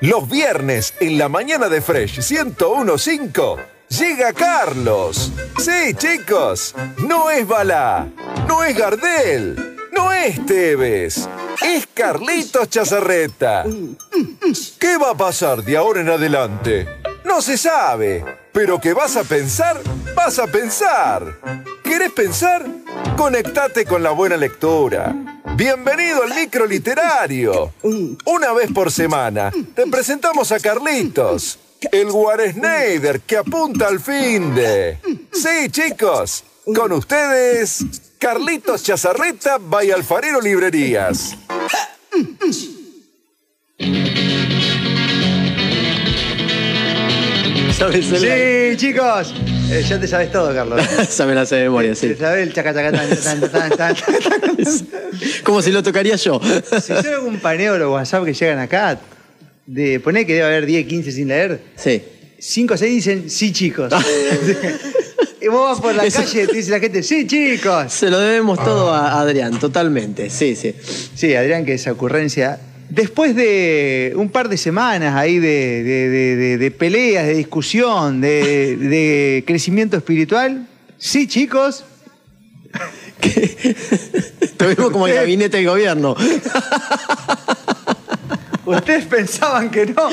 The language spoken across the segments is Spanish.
Los viernes en la mañana de Fresh 1015 llega Carlos. Sí, chicos, no es Balá, no es Gardel, no es Tevez, es Carlitos Chazarreta. ¿Qué va a pasar de ahora en adelante? No se sabe, pero que vas a pensar, vas a pensar. ¿Querés pensar? Conectate con la buena lectura. Bienvenido al micro literario. Una vez por semana te presentamos a Carlitos, el Schneider que apunta al fin de. Sí, chicos, con ustedes, Carlitos Chazarreta by Librerías. ¿Sabes Sí, chicos. Eh, ya te sabes todo, Carlos. Me la sé de memoria, sí. Te sabes el chaca. Como si lo tocaría yo. Si yo hago un paneo de los WhatsApp que llegan acá, de poner que debe haber 10, 15 sin leer, Sí. 5 o 6 dicen sí, chicos. y vos vas por la Eso- calle y te dice la gente, sí, chicos. Se lo debemos todo a Adrián, totalmente. Sí, sí. Sí, Adrián, que esa ocurrencia. Después de un par de semanas ahí de, de- de- de- de peleas, de discusión, de, crecimiento espiritual, sí, chicos, Te vemos como el gabinete del gobierno. ustedes pensaban que no,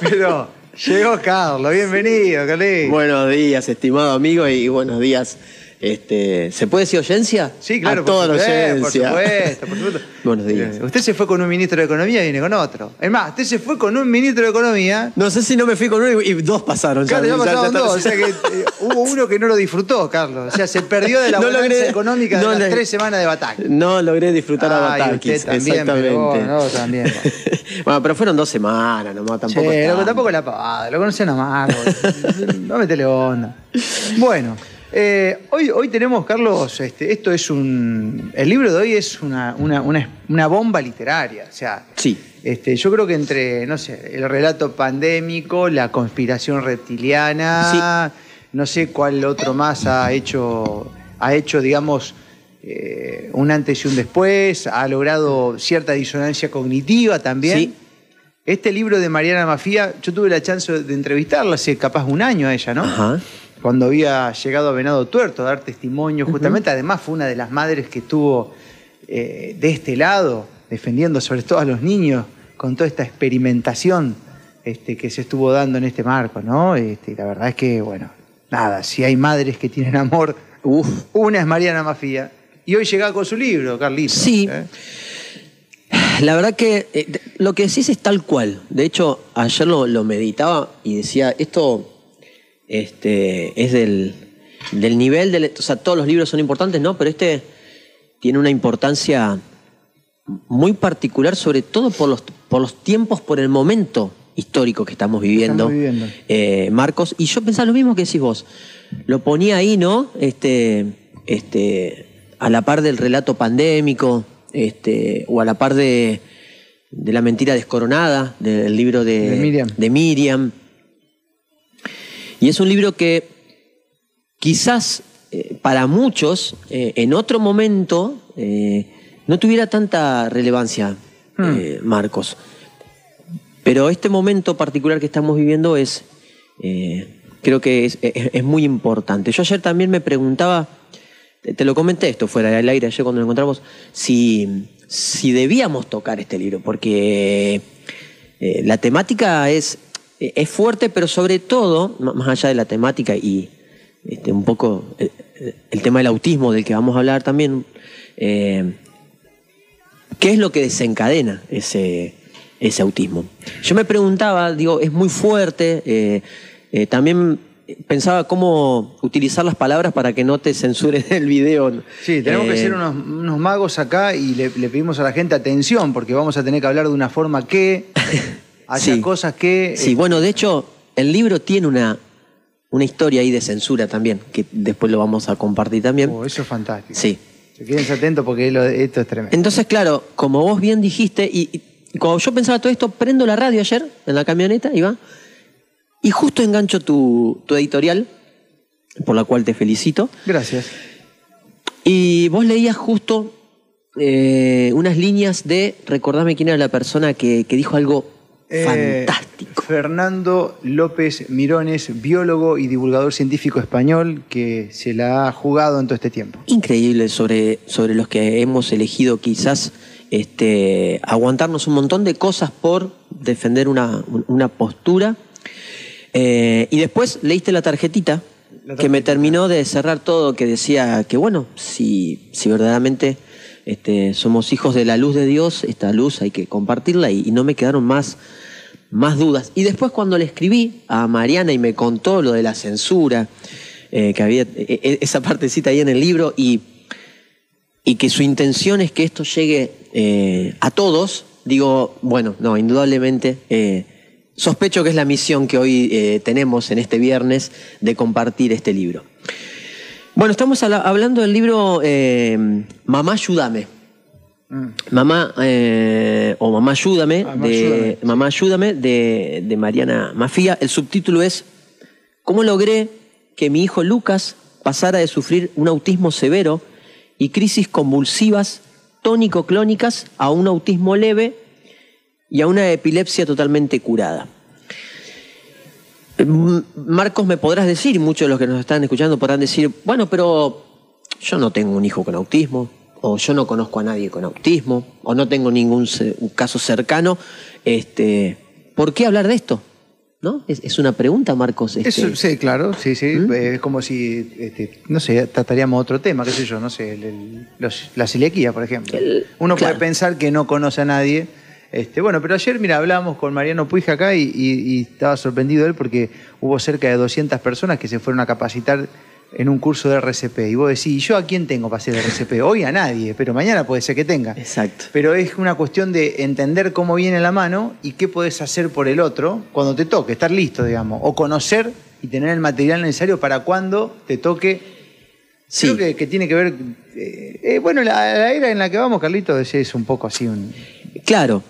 pero llegó Carlos, bienvenido, Carlos. Buenos días, estimado amigo, y buenos días. Este, ¿Se puede decir oyencia? Sí, claro, A toda la por supuesto, por supuesto, por supuesto. Buenos días. Usted se fue con un ministro de Economía y viene con otro. Es más, usted se fue con un ministro de Economía. No sé si no me fui con uno y dos pasaron. Claro, ya ya pasaron está- dos. O sea que eh, hubo uno que no lo disfrutó, Carlos. O sea, se perdió de la No logré- económica de no las tres semanas de Batac. No logré disfrutar a Ay, Batakis. también, Exactamente. vos, no, también. bueno, pero fueron dos semanas nomás, tampoco. Tanto. tampoco la pavada, lo conocen a Marco. no metele onda. Bueno, eh, hoy, hoy tenemos, Carlos, este, esto es un. El libro de hoy es una, una, una- una bomba literaria. O sea, Sí. este, yo creo que entre, no sé, el relato pandémico, la conspiración reptiliana, no sé cuál otro más ha hecho, ha hecho digamos, eh, un antes y un después, ha logrado cierta disonancia cognitiva también. Sí. Este libro de Mariana Mafía, yo tuve la chance de entrevistarla hace capaz un año a ella, ¿no? Ajá. Cuando había llegado a Venado Tuerto a dar testimonio, justamente, además fue una de las madres que estuvo eh, de este lado, defendiendo sobre todo a los niños, con toda esta experimentación este, que se estuvo dando en este marco, ¿no? Este, la verdad es que, bueno, nada, si hay madres que tienen amor, Uf. una es Mariana Mafía. Y hoy llega con su libro, Carlitos. Sí. ¿eh? La verdad que eh, lo que decís es tal cual. De hecho, ayer lo, lo meditaba y decía, esto este, es del, del nivel, o sea, todos los libros son importantes, ¿no? Pero este tiene una importancia muy particular, sobre todo por los, por los tiempos, por el momento histórico que estamos viviendo, Estamos viviendo. eh, Marcos. Y yo pensaba lo mismo que decís vos. Lo ponía ahí, ¿no? Este, este, a la par del relato pandémico, este, o a la par de, de La mentira descoronada, del libro de, De Miriam. de Miriam. Y es un libro que quizás eh, para muchos eh, en otro momento eh, no tuviera tanta relevancia, Hmm. Marcos. Pero este momento particular que estamos viviendo es, creo que es, es- es muy importante. Yo ayer también me preguntaba, te te lo comenté esto fuera del aire ayer cuando lo encontramos, si, si debíamos tocar este libro, porque eh, la temática es, es fuerte, pero sobre todo, más allá de la temática y este, un poco el, el tema del autismo del que vamos a hablar también, eh, ¿qué es lo que desencadena ese, ese autismo? Yo me preguntaba, digo, es muy fuerte, eh, eh, también pensaba cómo utilizar las palabras para que no te censuren el video. Sí, tenemos que Eh, ser unos, unos magos acá y le, le pedimos a la gente atención porque vamos a tener que hablar de una forma que haya Sí. cosas que... Sí, eh, bueno, de hecho, el libro tiene una, una historia ahí de censura también, que después lo vamos a compartir también. oh, eso es fantástico. Sí. Se quédense atentos porque lo- esto es tremendo. Entonces, claro, como vos bien dijiste, y, y cuando yo pensaba todo esto, prendo la radio ayer en la camioneta y va, y justo engancho tu, tu editorial, por la cual te felicito, Gracias. y vos leías justo eh, unas líneas de, recordame quién era la persona que, que dijo algo Eh, fantástico. Fernando López Mirones, biólogo y divulgador científico español que se la ha jugado en todo este tiempo. Increíble sobre, sobre los que hemos elegido quizás este, aguantarnos un montón de cosas por defender una, una postura. Eh, y después leíste la tarjetita, La que me terminó de cerrar todo, que decía que bueno, si, si verdaderamente este, somos hijos de la luz de Dios, esta luz hay que compartirla y, y no me quedaron más, más dudas. Y después cuando le escribí a Mariana y me contó lo de la censura, eh, que había e- e- esa partecita ahí en el libro y y que su intención es que esto llegue eh, a todos, digo, bueno, no, indudablemente eh, sospecho que es la misión que hoy tenemos en este viernes de compartir este libro. Bueno, estamos habla- hablando del libro Mamá, ayúdame. Mamá, eh, o Mamá, ayúdame, Mamá, de, ayúdame. Mamá, ayúdame, de, de Mariana Mafía. El subtítulo es ¿Cómo logré que mi hijo Lucas pasara de sufrir un autismo severo y crisis convulsivas tónico-clónicas a un autismo leve y a una epilepsia totalmente curada? Marcos, me podrás decir, y muchos de los que nos están escuchando podrán decir, bueno, pero yo no tengo un hijo con autismo, o yo no conozco a nadie con autismo, o no tengo ningún caso cercano. Este, ¿Por qué hablar de esto? ¿No? Es, es una pregunta, Marcos. este, Eso, sí, claro, sí, sí. ¿Mm? Es como si, este, no sé, trataríamos otro tema, qué sé yo, no sé, el- el- los- la celiaquía, por ejemplo. El- Uno claro. puede pensar que no conoce a nadie. Este, bueno, pero ayer, mira, hablábamos con Mariano Puig acá y, y- y estaba sorprendido él porque hubo cerca de 200 personas que se fueron a capacitar en un curso de RCP. Y vos decís, ¿y yo a quién tengo para hacer RCP? Hoy a nadie, pero mañana puede ser que tenga. Exacto. Pero es una cuestión de entender cómo viene la mano y qué podés hacer por el otro cuando te toque, estar listo, digamos. O conocer y tener el material necesario para cuando te toque. Sí. Creo que, que tiene que ver. eh, eh, bueno, la, la era en la que vamos, Carlito, es, es un poco así. Un, Claro.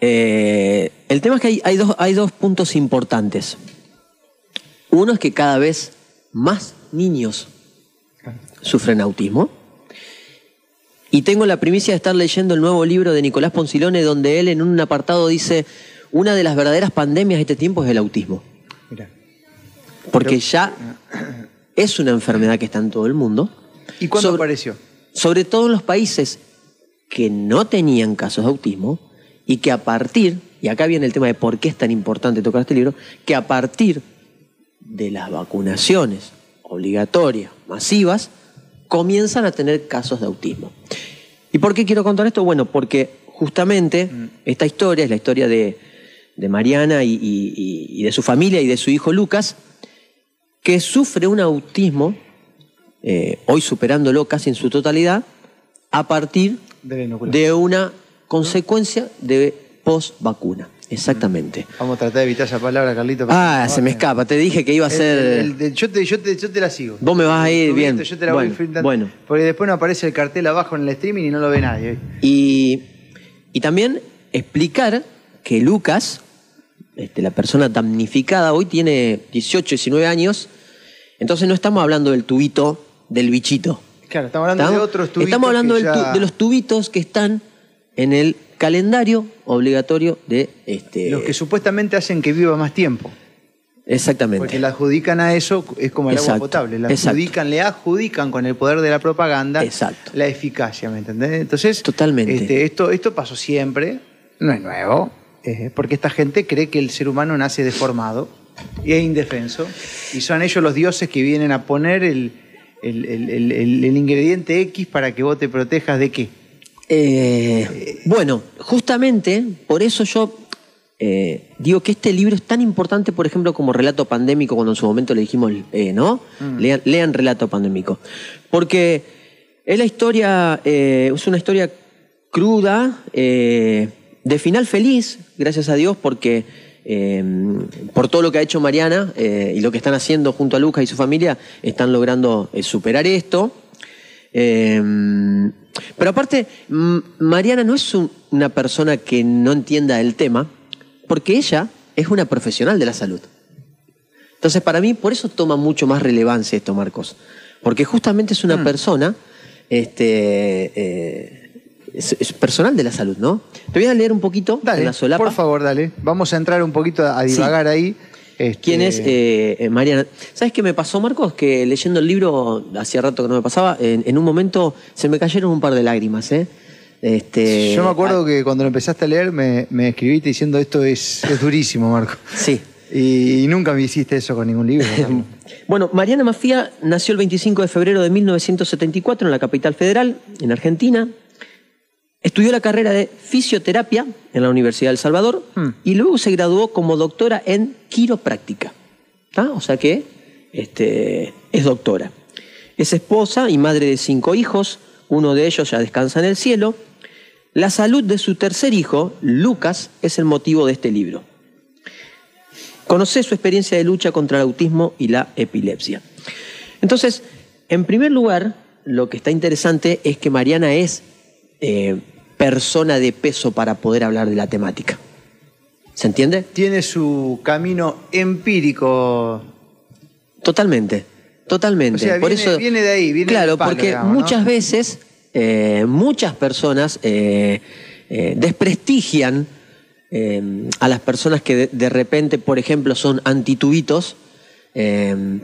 Eh, el tema es que hay, hay dos, hay dos puntos importantes. Uno es que cada vez más niños sufren autismo. Y tengo la primicia de estar leyendo el nuevo libro de Nicolás Poncilone, donde él en un apartado dice, una de las verdaderas pandemias de este tiempo es el autismo. mirá. Porque ya es una enfermedad que está en todo el mundo. ¿Y cuándo Sobre- apareció? sobre todo en los países que no tenían casos de autismo y que a partir, y acá viene el tema de por qué es tan importante tocar este libro, que a partir de las vacunaciones obligatorias, masivas, comienzan a tener casos de autismo. ¿Y por qué quiero contar esto? Bueno, porque justamente esta historia es la historia de, de Mariana y, y- y- y de su familia y de su hijo Lucas, que sufre un autismo eh, hoy superándolo casi en su totalidad, a partir De de una consecuencia de post-vacuna. Exactamente. Vamos a tratar de evitar esa palabra, Carlito. Ah, se me escapa. Te dije que iba a ser. el- el- yo, te, yo, te, yo te la sigo. Vos me vas a ir bien. Yo te la Bueno, voy bueno. Porque después no aparece el cartel abajo en el streaming y no lo ve nadie. Y, y también explicar que Lucas, este, la persona damnificada, hoy tiene 18, 19 años. Entonces no estamos hablando del tubito del bichito. Claro, estamos hablando de otros tubitos Estamos hablando tu- de los tubitos que están en el calendario obligatorio de este. Los que supuestamente hacen que viva más tiempo. Exactamente. Porque le adjudican a eso, es como el agua potable, le adjudican, le adjudican con el poder de la propaganda Exacto. la eficacia, ¿me entendés? Entonces, Totalmente. este, esto, esto pasó siempre, no es nuevo, eh, porque esta gente cree que el ser humano nace deformado y es indefenso, y son ellos los dioses que vienen a poner el- el- el- el ingrediente X para que vos te protejas de qué. Eh, bueno, justamente por eso yo eh, digo que este libro es tan importante, por ejemplo, como relato pandémico, cuando en su momento le dijimos, eh, ¿no? Lean, lean relato pandémico. Porque es la historia, es una historia cruda, de final feliz, gracias a Dios, porque eh, por todo lo que ha hecho Mariana eh, y lo que están haciendo junto a Lucas y su familia, están logrando eh, superar esto. Eh, pero aparte, Mariana no es un- una persona que no entienda el tema, porque ella es una profesional de la salud. Entonces, para mí, por eso toma mucho más relevancia esto, Marcos. Porque justamente es una persona este, eh, es, es personal de la salud, ¿no? Te voy a leer un poquito Dale, la solapa. por favor, dale. Vamos a entrar un poquito a divagar ahí. Este, ¿Quién es eh, eh, Mariana? ¿Sabes qué me pasó, Marcos? Que leyendo el libro, hacía rato que no me pasaba, en, en un momento se me cayeron un par de lágrimas, ¿eh? Este, Yo me acuerdo que cuando lo empezaste a leer me, me escribiste diciendo esto es, es durísimo, Marco. ah, Sí. Y, nunca me hiciste eso con ningún libro. Bueno, Mariana Mafía nació el 25 de febrero de 1974 en la capital federal, en Argentina. Estudió la carrera de fisioterapia en la Universidad del Salvador Hmm. y luego se graduó como doctora en quiropráctica. O sea que este, es doctora. Es esposa y madre de cinco hijos, uno de ellos ya descansa en el cielo. La salud de su tercer hijo, Lucas, es el motivo de este libro. Conoce su experiencia de lucha contra el autismo y la epilepsia. Entonces, en primer lugar, lo que está interesante es que Mariana es eh, persona de peso para poder hablar de la temática. ¿Se entiende? Tiene su camino empírico. Totalmente, totalmente. O sea, Por viene- eso, viene de ahí, viene Claro, palo, porque digamos, ¿no? muchas veces, eh, muchas personas eh, eh, desprestigian a las personas que de, de repente, por ejemplo, son antitubitos,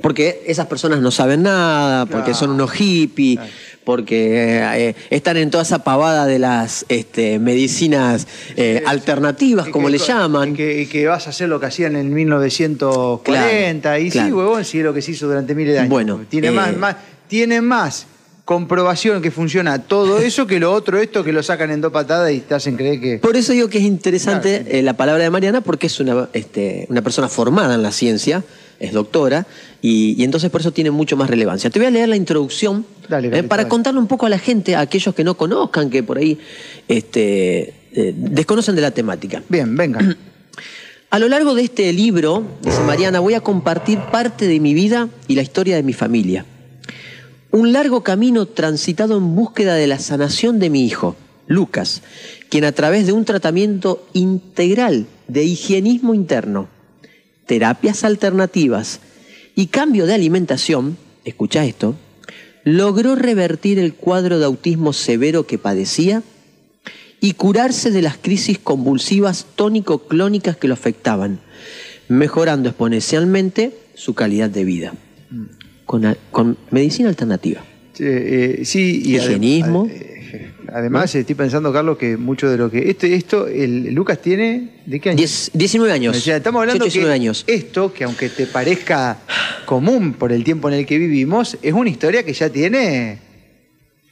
porque esas personas no saben nada, porque Claro. son unos hippies, Claro. Porque eh, están en toda esa pavada de las este, medicinas eh, alternativas, como que- le llaman. Y que, y que vas a hacer lo que hacían en 1940. Claro, y sí, huevón, sí es lo que se hizo durante miles de años. Bueno, tiene, eh, más, más, tiene más comprobación que funciona todo eso que lo otro, esto que lo sacan en dos patadas y te hacen creer que. Por eso digo que es interesante Claro, eh, la palabra de Mariana, porque es una, este, una persona formada en la ciencia, es doctora, y, y entonces por eso tiene mucho más relevancia. Te voy a leer la introducción Dale, eh, para dale. contarle un poco a la gente, a aquellos que no conozcan, que por ahí este, eh, desconocen de la temática. Bien, venga. A lo largo de este libro, dice Mariana, voy a compartir parte de mi vida y la historia de mi familia. Un largo camino transitado en búsqueda de la sanación de mi hijo, Lucas, quien a través de un tratamiento integral de higienismo interno, terapias alternativas y cambio de alimentación, escucha esto, logró revertir el cuadro de autismo severo que padecía y curarse de las crisis convulsivas tónico-clónicas que lo afectaban, mejorando exponencialmente su calidad de vida. Con, a- con medicina alternativa. Sí, eh, sí, y Además, estoy pensando, Carlos, que mucho de lo que. Esto, esto el Lucas tiene. ¿De qué año? Diez- 19 años. O sea, estamos hablando 18, 19 que años. esto, que aunque te parezca común por el tiempo en el que vivimos, es una historia que ya tiene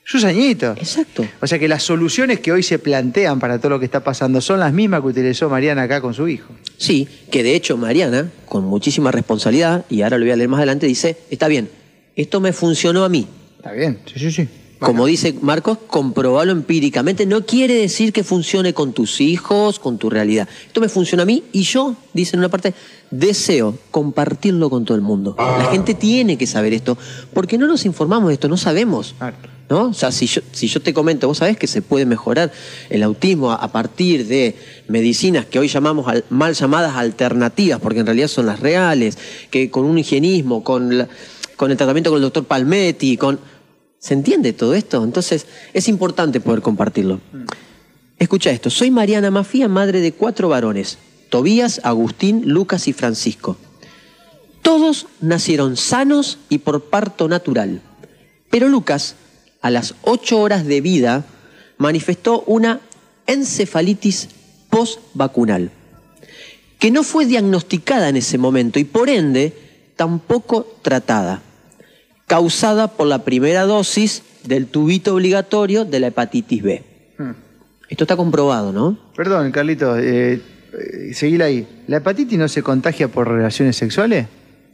sus añitos. Exacto. O sea que las soluciones que hoy se plantean para todo lo que está pasando son las mismas que utilizó Mariana acá con su hijo. Sí, que de hecho Mariana, con muchísima responsabilidad, y ahora lo voy a leer más adelante, dice, está bien, esto me funcionó a mí. Está bien, sí, sí, sí. Como dice Marcos, comprobarlo empíricamente no quiere decir que funcione con tus hijos, con tu realidad. Esto me funciona a mí y yo, dice en una parte, deseo compartirlo con todo el mundo. La gente tiene que saber esto, porque no nos informamos de esto, no sabemos. ¿No? O sea, si yo, si yo te comento, vos sabés que se puede mejorar el autismo a, a partir de medicinas que hoy llamamos al- mal llamadas alternativas, porque en realidad son las reales, que con un higienismo, con, la- con el tratamiento con el doctor Palmetti, con... ¿Se entiende todo esto? Entonces es importante poder compartirlo. Escucha esto, soy Mariana Mafía, madre de cuatro varones, Tobías, Agustín, Lucas y Francisco. Todos nacieron sanos y por parto natural. Pero Lucas, a las ocho horas de vida, manifestó una encefalitis post-vacunal, que no fue diagnosticada en ese momento y por ende tampoco tratada, causada por la primera dosis del tubito obligatorio de la hepatitis B. Hmm. Esto está comprobado, ¿no? Perdón, Carlito, eh, eh, ahí. ¿La hepatitis no se contagia por relaciones sexuales?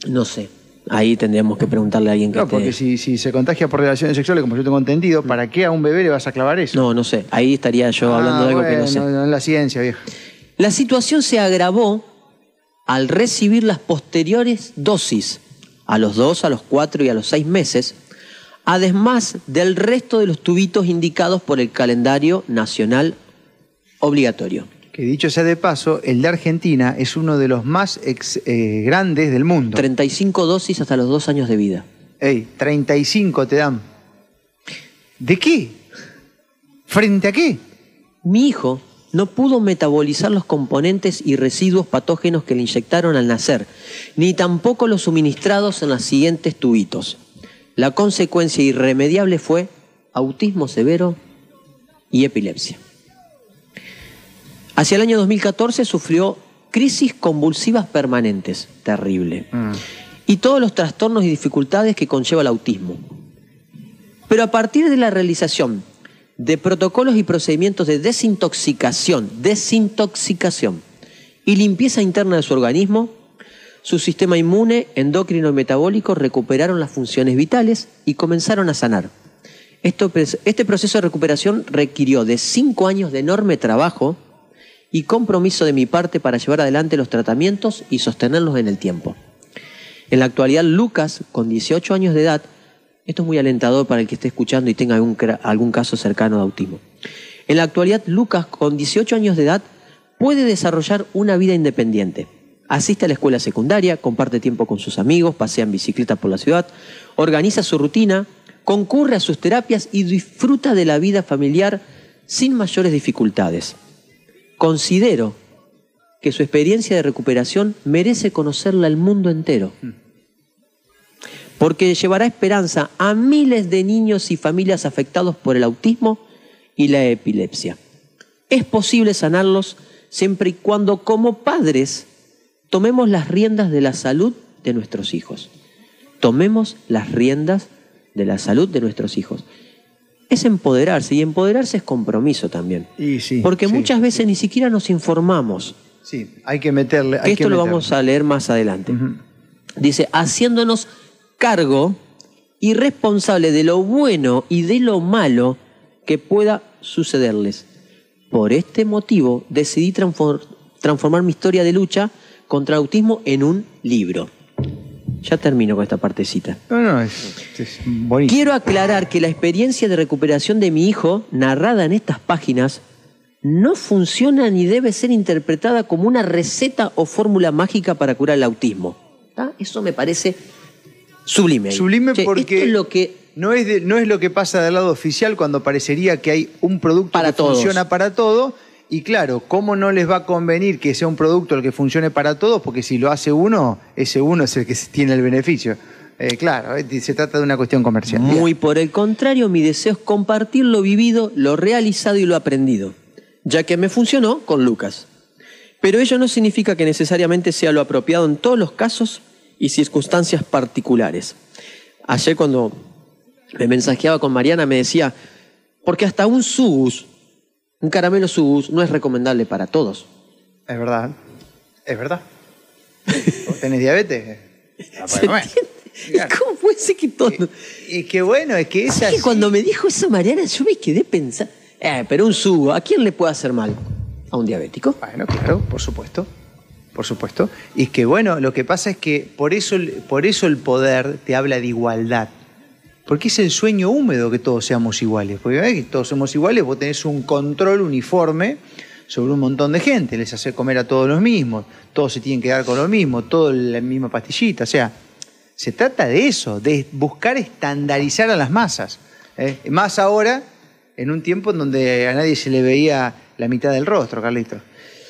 No sé. Ahí tendríamos que preguntarle a alguien que No, esté- porque si, si se contagia por relaciones sexuales, como yo tengo entendido, ¿para qué a un bebé le vas a clavar eso? No, no sé. Ahí estaría yo Ah, hablando de algo que no sé. No, es la ciencia, vieja. La situación se agravó al recibir las posteriores dosis, a los dos, a los cuatro y a los seis meses, además del resto de los tubitos indicados por el calendario nacional obligatorio. Que dicho sea de paso, el de Argentina es uno de los más ex- eh, grandes del mundo. 35 dosis hasta los dos años de vida. Ey, 35 te dan. ¿De qué? ¿Frente a qué? Mi hijo no pudo metabolizar los componentes y residuos patógenos que le inyectaron al nacer, ni tampoco los suministrados en los siguientes tubitos. La consecuencia irremediable fue autismo severo y epilepsia. Hacia el año 2014 sufrió crisis convulsivas permanentes, terrible, y todos los trastornos y dificultades que conlleva el autismo. Pero a partir de la realización de protocolos y procedimientos de desintoxicación, desintoxicación y limpieza interna de su organismo, su sistema inmune, endocrino y metabólico recuperaron las funciones vitales y comenzaron a sanar. este proceso de recuperación requirió de cinco años de enorme trabajo y compromiso de mi parte para llevar adelante los tratamientos y sostenerlos en el tiempo. En la actualidad, Lucas, con 18 años de edad, esto es muy alentador para el que esté escuchando y tenga algún, algún caso cercano de autismo. En la actualidad, Lucas, con 18 años de edad, puede desarrollar una vida independiente. Asiste a la escuela secundaria, comparte tiempo con sus amigos, pasea en bicicleta por la ciudad, organiza su rutina, concurre a sus terapias y disfruta de la vida familiar sin mayores dificultades. Considero que su experiencia de recuperación merece conocerla al mundo entero porque llevará esperanza a miles de niños y familias afectados por el autismo y la epilepsia. Es posible sanarlos siempre y cuando como padres tomemos las riendas de la salud de nuestros hijos. Tomemos las riendas de la salud de nuestros hijos. Es empoderarse y empoderarse es compromiso también. porque muchas veces ni siquiera nos informamos. Sí, hay que meterle. Esto lo vamos a leer más adelante. Dice, haciéndonos cargo y responsable de lo bueno y de lo malo que pueda sucederles. Por este motivo decidí transformar mi historia de lucha contra el autismo en un libro. Ya termino con esta partecita. No, no, es, Quiero aclarar que la experiencia de recuperación de mi hijo, narrada en estas páginas, no funciona ni debe ser interpretada como una receta o fórmula mágica para curar el autismo. Eso me parece Sublime. Sublime porque lo que... no, es no es lo que pasa del lado oficial cuando parecería que hay un producto que funciona para todo. Y claro, ¿cómo no les va a convenir que sea un producto el que funcione para todos? Porque si lo hace uno, ese uno es el que tiene el beneficio. Eh, claro, eh, se trata de una cuestión comercial. Muy por el contrario, mi deseo es compartir lo vivido, lo realizado y lo aprendido, ya que me funcionó con Lucas. Pero ello no significa que necesariamente sea lo apropiado en todos los casos y circunstancias particulares. Ayer cuando me mensajeaba con Mariana me decía, porque hasta un subus, un caramelo subus, no es recomendable para todos. Es verdad, es verdad. ¿Vos tenés diabetes? ¿Cómo puede ser que todo...? Y, qué bueno, es que es Que cuando me dijo eso Mariana, yo me quedé pensando, eh, pero un subo, ¿a quién le puede hacer mal? ¿A un diabético? Bueno, claro, por supuesto por supuesto. Y es que, bueno, lo que pasa es que por eso, por eso el poder te habla de igualdad. Porque es el sueño húmedo que todos seamos iguales. Porque que todos somos iguales, vos tenés un control uniforme sobre un montón de gente, les hace comer a todos los mismos, todos se tienen que dar con lo mismo, todo la misma pastillita. O sea, se trata de eso, de buscar estandarizar a las masas. ¿eh? Más ahora, en un tiempo en donde a nadie se le veía la mitad del rostro, Carlitos.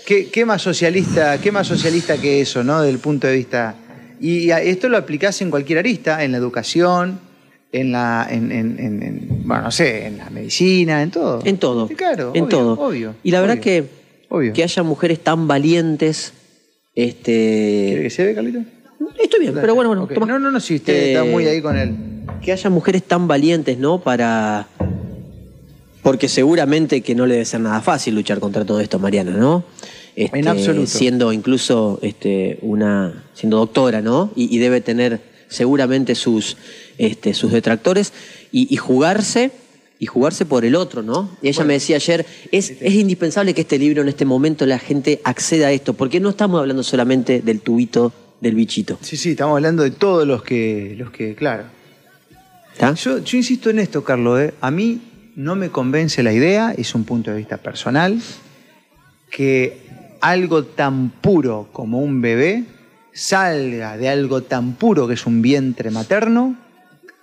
¿Qué, más socialista, ¿Qué más socialista que eso, no? Del punto de vista. Y esto lo aplicás en cualquier arista, en la educación, en la, en, bueno, no sé, en la medicina, en todo. En todo. claro, en todo. Obvio. Y la verdad que, que haya mujeres tan valientes. Este... ¿Quiere que se ve, Carlito? Estoy bien, pero bueno, bueno. No, no, no, si usted está muy ahí con él. Que haya mujeres tan valientes, ¿no? Para. Porque seguramente que no le debe ser nada fácil luchar contra todo esto, Mariana, ¿no? en este, absoluto. Siendo incluso este, una, siendo doctora, ¿no? Y, debe tener seguramente sus, este, sus detractores y, jugarse y jugarse por el otro, ¿no? Y ella me decía ayer, es, es indispensable que este libro en este momento la gente acceda a esto, porque no estamos hablando solamente del tubito del bichito. Sí, sí, estamos hablando de todos los que, los que claro. Yo, yo, insisto en esto, Carlos, ¿eh? a mí no me convence la idea, es un punto de vista personal, que algo tan puro como un bebé salga de algo tan puro que es un vientre materno,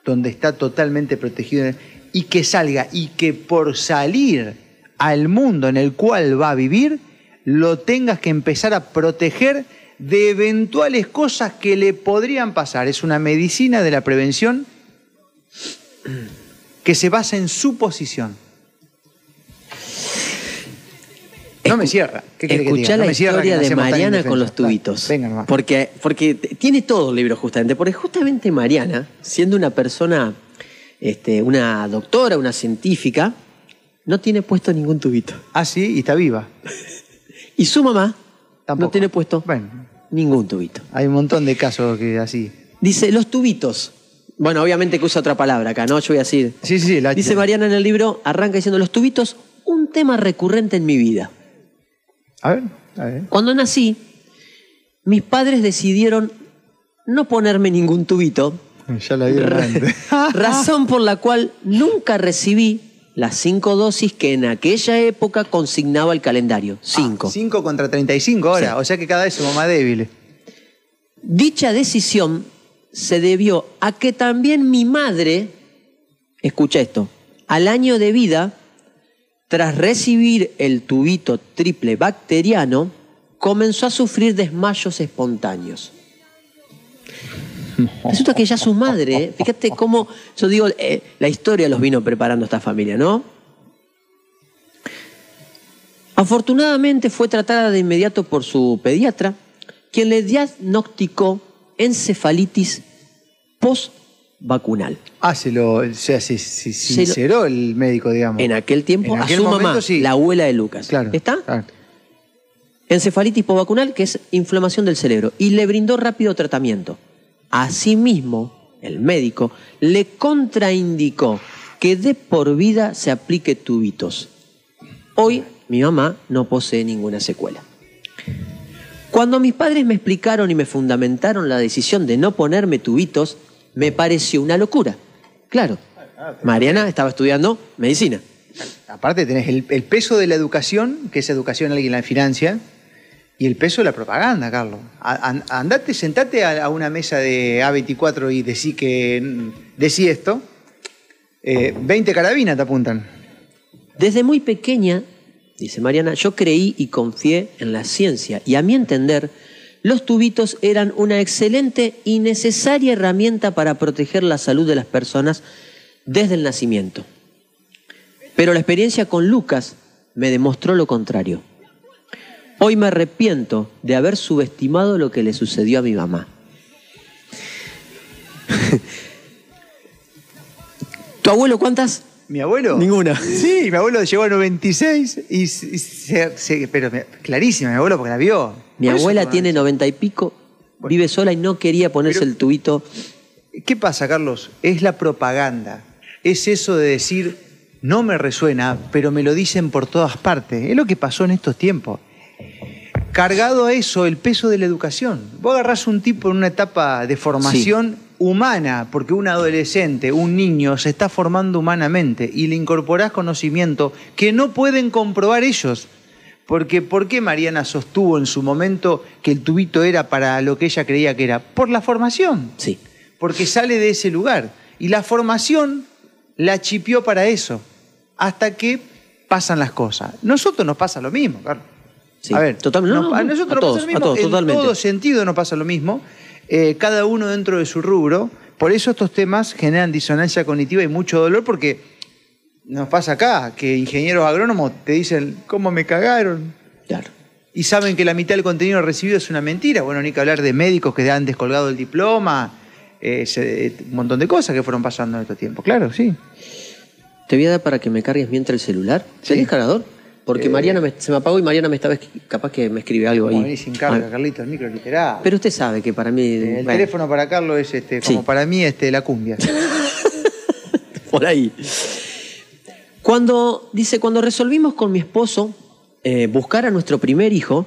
donde está totalmente protegido y que salga y que por salir al mundo en el cual va a vivir, lo tengas que empezar a proteger de eventuales cosas que le podrían pasar. Es una medicina de la prevención que se basa en su posición. No me cierra. ¿Qué que? No la historia de Mariana con los tubitos. Venga nomás. Porque, porque tiene todo el libro justamente. Porque justamente Mariana, siendo una persona, este, una doctora, una científica, no tiene puesto ningún tubito. Ah, sí, y está viva. Y su mamá Tampoco. no tiene puesto Bueno, ningún tubito. hay un montón de casos que así. Dice, los tubitos. Bueno, obviamente que usa otra palabra acá, ¿no? Yo voy a decir. Sí, sí, la Dice Mariana en el libro, arranca diciendo, los tubitos, un tema recurrente en mi vida. A ver, a ver. Cuando nací, mis padres decidieron no ponerme ningún tubito, Ya la vi antes. razón por la cual nunca recibí las cinco dosis que en aquella época consignaba el calendario. Cinco. 5 contra 35 ahora, Sí. o sea que cada vez somos más débiles. Dicha decisión se debió a que también mi madre, escucha esto, al año de vida, tras recibir el tubito triple bacteriano, comenzó a sufrir desmayos espontáneos. Resulta que ya su madre, fíjate cómo, yo digo, eh, la historia los vino preparando esta familia, ¿no? Afortunadamente fue tratada de inmediato por su pediatra, quien le diagnosticó encefalitis post-vacunal. Ah, se lo, o sea, se, se Se lo- sinceró el médico, digamos. En aquel tiempo, En a su momento, mamá, sí. la abuela de Lucas. Claro. ¿Está? claro. Encefalitis postvacunal, que es inflamación del cerebro, y le brindó rápido tratamiento. Asimismo, el médico le contraindicó que de por vida se aplique tubitos. Hoy mi mamá no posee ninguna secuela. Cuando mis padres me explicaron y me fundamentaron la decisión de no ponerme tubitos, me pareció una locura. Claro, Mariana estaba estudiando medicina. Aparte tenés el, el peso de la educación, que esa educación alguien la financia, y el peso de la propaganda, Carlos. Andate, sentate a, una mesa de A24 y decí que decí esto. eh, 20 carabinas te apuntan. Desde muy pequeña, dice Mariana, yo creí y confié en la ciencia y a mi entender, los tubitos eran una excelente y necesaria herramienta para proteger la salud de las personas desde el nacimiento. Pero la experiencia con Lucas me demostró lo contrario. Hoy me arrepiento de haber subestimado lo que le sucedió a mi mamá. ¿Tu abuelo cuántas? ¿Mi abuelo? Ninguna. Sí, mi abuelo llegó a 96 y, se, se- pero me- clarísima, mi abuelo porque la vio. Mi Por abuela tiene noventa y pico, vive sola y no quería ponerse Pero- el tubito. ¿Qué pasa, Carlos? Es la propaganda. Es eso de decir, no me resuena, pero me lo dicen por todas partes. Es lo que pasó en estos tiempos. Cargado a eso, el peso de la educación. Vos agarrás un tipo en una etapa de formación humana, porque un adolescente, un niño, se está formando humanamente y le incorporás conocimiento que no pueden comprobar ellos. Porque ¿por qué Mariana sostuvo en su momento que el tubito era para lo que ella creía que era? Por la formación Sí. porque sale de ese lugar. Y la formación la chipió para eso, hasta que pasan las cosas. Nosotros nos pasa lo mismo, Carlos. Sí, A ver, totalmente. No, no, a no, nosotros a nos todos, pasa lo a mismo. todos, en totalmente. todo sentido nos pasa lo mismo. Eh, cada uno dentro de su rubro. Por eso estos temas generan disonancia cognitiva y mucho dolor, porque nos pasa acá, que ingenieros agrónomos te dicen, ¿cómo me cagaron? Claro. y saben que la mitad del contenido recibido es una mentira. Bueno, ni que hablar de médicos que han descolgado el diploma, eh, se- un montón de cosas que fueron pasando en estos tiempos. Claro, sí. Te voy a dar para que me cargues mientras el celular. Sí. ¿Tenés cargador? Porque Eh, Mariana me- se me apagó y Mariana me estaba capaz que me escribe algo Como ahí. venís sin carga, Ah, Carlito, el micro literal. Pero usted sabe que para mí. Eh, el bueno, teléfono para Carlos es este, como Sí. para mí este, la cumbia. por ahí. Cuando, dice, cuando resolvimos con mi esposo eh, buscar a nuestro primer hijo,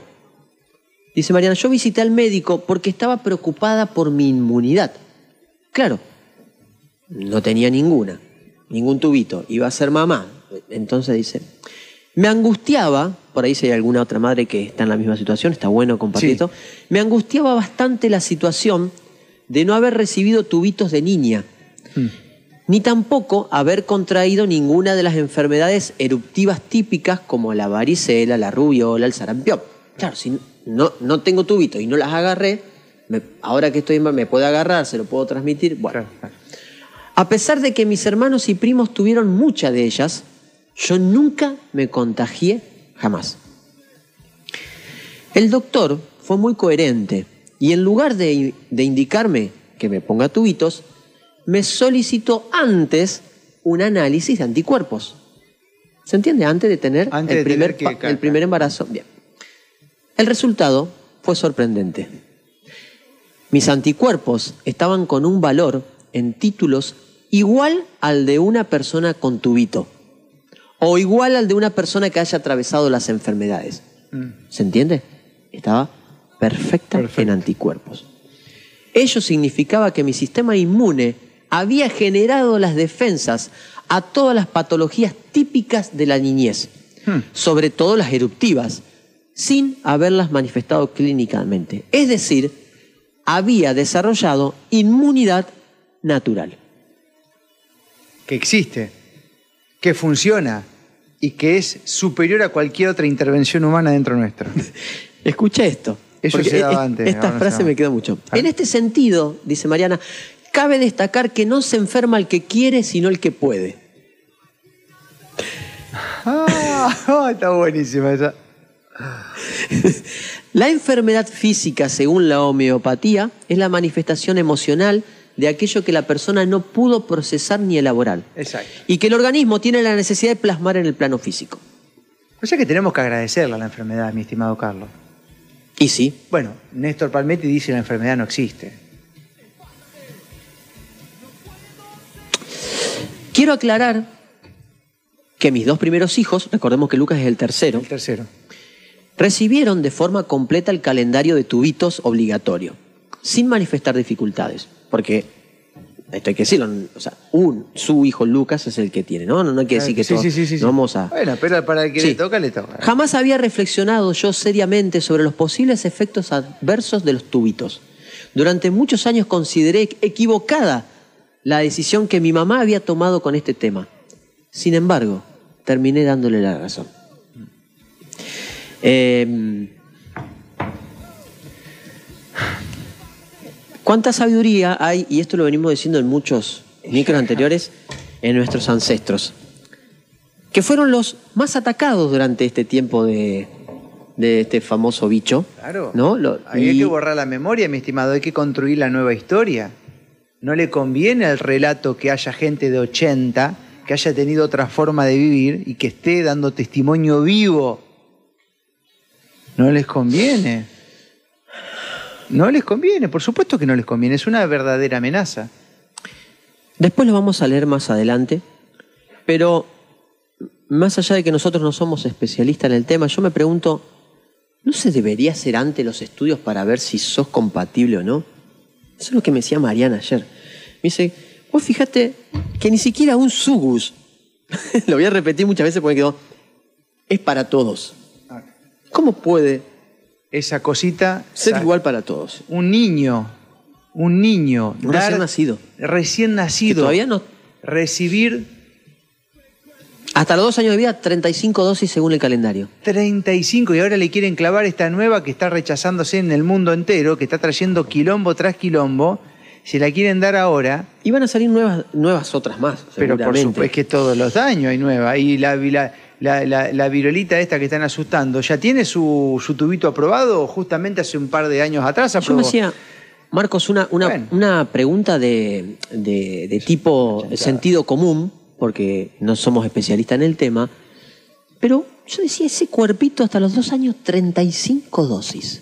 dice Mariana, yo visité al médico porque estaba preocupada por mi inmunidad. Claro, no tenía ninguna, ningún tubito, iba a ser mamá. Entonces dice, me angustiaba, por ahí si hay alguna otra madre que está en la misma situación, está bueno compartir Sí. esto, me angustiaba bastante la situación de no haber recibido tubitos de niña. ni tampoco haber contraído ninguna de las enfermedades eruptivas típicas como la varicela, la rubiola, el sarampión. Claro, si no, no tengo tubito y no las agarré, me- ahora que estoy en me puedo agarrar, se lo puedo transmitir. Bueno, Claro, claro. a pesar de que mis hermanos y primos tuvieron muchas de ellas, yo nunca me contagié jamás. El doctor fue muy coherente y en lugar de, de indicarme que me ponga tubitos, me solicitó antes un análisis de anticuerpos. ¿Se entiende? Antes de tener, Antes el, de primer, tener que- pa- el primer embarazo. Bien. El resultado fue sorprendente. Mis anticuerpos estaban con un valor en títulos igual al de una persona con tubito o igual al de una persona que haya atravesado las enfermedades. ¿Se entiende? Estaba perfecta Perfecto. en anticuerpos. Ello significaba que mi sistema inmune había generado las defensas a todas las patologías típicas de la niñez, Hmm. sobre todo las eruptivas, sin haberlas manifestado clínicamente. Es decir, había desarrollado inmunidad natural. Que existe, que funciona y que es superior a cualquier otra intervención humana dentro nuestro. Escucha esto. Eso se daba es- antes, Esta no frase me quedó mucho. Ah. En este sentido, dice Mariana, cabe destacar que no se enferma el que quiere, sino el que puede. Ah, está buenísima esa. La enfermedad física, según la homeopatía, es la manifestación emocional de aquello que la persona no pudo procesar ni elaborar. Exacto. Y que el organismo tiene la necesidad de plasmar en el plano físico. O sea que tenemos que agradecerle a la enfermedad, mi estimado Carlos. Y sí, Bueno, Néstor Palmetti dice que la enfermedad no existe. quiero aclarar que mis dos primeros hijos, recordemos que Lucas es el tercero, El tercero. recibieron de forma completa el calendario de tubitos obligatorio, sin manifestar dificultades, porque esto hay que decirlo, o sea, un, su hijo Lucas es el que tiene, ¿no? No, no hay que decir que sí, todos- sí, sí, sí, no vamos a... Bueno, pero para el que le toca, le toca. Jamás había reflexionado yo seriamente sobre los posibles efectos adversos de los tubitos. Durante muchos años consideré equivocada la decisión que mi mamá había tomado con este tema. Sin embargo, terminé dándole la razón. Eh, ¿Cuánta sabiduría hay, y esto lo venimos diciendo en muchos micros anteriores, en nuestros ancestros? que fueron los más atacados durante este tiempo de, de este famoso bicho. Claro. ¿no? Lo- hay que borrar la memoria, mi estimado. Hay que construir la nueva historia. No le conviene al relato que haya gente de 80 que haya tenido otra forma de vivir y que esté dando testimonio vivo. No les conviene. No les conviene, por supuesto que no les conviene. Es una verdadera amenaza. Después lo vamos a leer más adelante, pero más allá de que nosotros no somos especialistas en el tema, yo me pregunto, ¿no se debería hacer antes los estudios para ver si sos compatible o no? Eso es lo que me decía Mariana ayer. Me dice, vos fíjate que ni siquiera un sugus, lo voy a repetir muchas veces porque quedó, es para todos. ¿Cómo puede Esa cosita. ser igual para todos? Un niño, un niño. Un recién nacido. Recién Que nacido. todavía no... Recibir Hasta los dos años de vida, 35 dosis según el calendario. 35 y ahora le quieren clavar esta nueva que está rechazándose en el mundo entero, que está trayendo quilombo tras quilombo. Se la quieren dar ahora, Y van a salir nuevas, nuevas otras más, pero por supuesto es que todos los años hay nueva. Y la, la, la, la- la virolita esta que están asustando, ¿ya tiene su, su tubito aprobado? Justamente hace un par de años atrás Yo aprobó. me hacía, Marcos, una, una, Bueno. una pregunta de, de- de tipo sentido común, porque no somos especialistas en el tema, pero yo decía, ese cuerpito hasta los dos años, 35 dosis.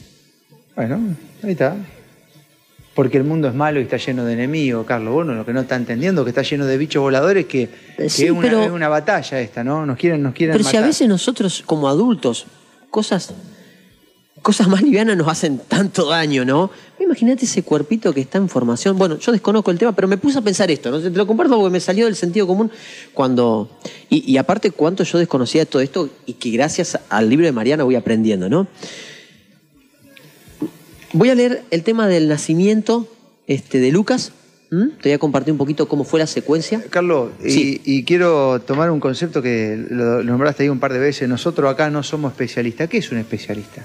Bueno, ahí está. Porque el mundo es malo y está lleno de enemigos, Carlos. Bueno, lo que no está entendiendo es que está lleno de bichos voladores que, que sí, es, una, pero- es una batalla esta, ¿no? Nos quieren, nos quieren Pero si a veces nosotros como adultos, cosas, cosas más livianas nos hacen tanto daño, ¿no? Imagínate ese cuerpito que está en formación. Bueno, yo desconozco el tema, pero me puse a pensar esto, ¿no? Te lo comparto porque me salió del sentido común cuando... Y, y aparte cuánto yo desconocía de todo esto y que gracias al libro de Mariana voy aprendiendo, ¿no? Voy a leer el tema del nacimiento este, de Lucas, ¿Mm? Te voy a compartir un poquito cómo fue la secuencia. Carlos, y- Sí. y, quiero tomar un concepto que lo, lo nombraste ahí un par de veces. Nosotros acá no somos especialistas. ¿Qué es un especialista?